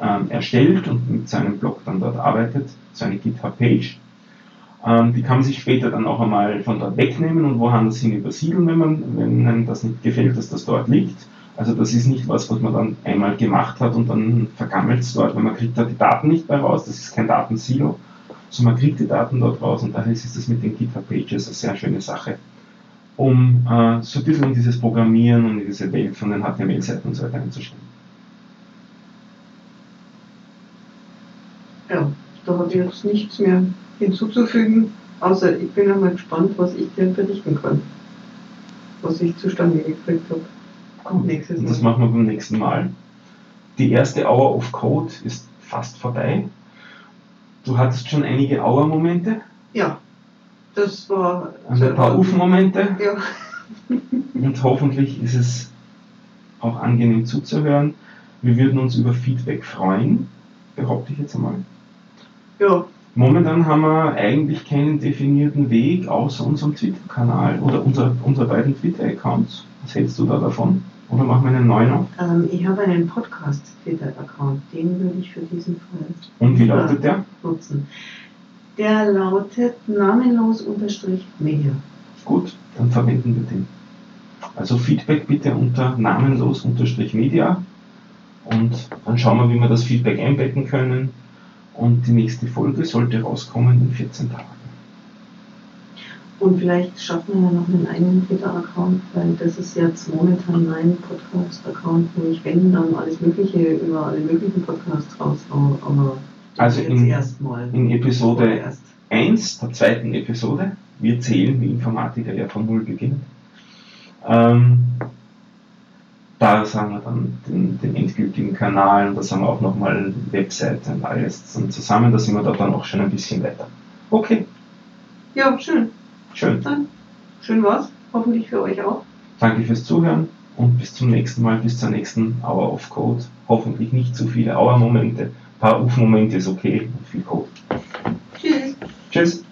ähm, erstellt und mit seinem Blog dann dort arbeitet, so eine GitHub-Page. Ähm, die kann man sich später dann auch einmal von dort wegnehmen und woanders hin übersiedeln, wenn, man, wenn einem das nicht gefällt, dass das dort liegt. Also das ist nicht was, was man dann einmal gemacht hat und dann vergammelt es dort, weil man kriegt da die Daten nicht mehr raus, das ist kein Datensilo, sondern man kriegt die Daten dort raus und daher ist das mit den GitHub-Pages eine sehr schöne Sache um äh, so ein bisschen in dieses Programmieren und in diese Welt von den HTML-Seiten und so weiter einzusteigen.
Ja, da habe ich jetzt nichts mehr hinzuzufügen, außer ich bin einmal gespannt, was ich dir verdichten kann. Was ich zustande gekriegt habe.
Kommt nächstes Mal. Das machen wir beim nächsten Mal. Die erste Hour of Code ist fast vorbei. Du hattest schon einige Hour-Momente.
Ja. Das war.
Und ein paar Uff-Momente. Ja. Und hoffentlich ist es auch angenehm zuzuhören. Wir würden uns über Feedback freuen, behaupte ich jetzt einmal. Ja. Momentan haben wir eigentlich keinen definierten Weg außer unserem Twitter-Kanal oder unser, unserer beiden Twitter-Accounts. Was hältst du da davon? Oder machen wir einen neuen auf?
Ähm, ich habe einen Podcast-Twitter-Account, den würde ich für diesen Fall.
Und wie lautet der?
Nutzen. Der lautet namenlos-media.
Gut, dann verwenden wir den. Also Feedback bitte unter namenlos-media und dann schauen wir, wie wir das Feedback einbetten können Und die nächste Folge sollte rauskommen in 14 Tagen.
Und vielleicht schaffen wir ja noch einen eigenen Twitter-Account, weil das ist jetzt momentan mein Podcast-Account, wo ich wenn dann alles Mögliche über alle möglichen Podcasts raushaue, aber
Also in, in Episode
Erst.
1 der zweiten Episode, wir zählen, wie Informatiker ja von Null beginnt, ähm, da sagen wir dann den, den endgültigen Kanal und da sagen wir auch nochmal Webseite und alles zusammen, da sind wir da dann auch schon ein bisschen weiter. Okay,
Ja, schön.
schön.
Dann schön war's. Hoffentlich für euch auch.
Danke fürs Zuhören und bis zum nächsten Mal, bis zur nächsten Hour of Code. Hoffentlich nicht zu viele Hour-Momente. Ein paar Uf-Momente ist okay viel Code.
Tschüss.
Tschüss.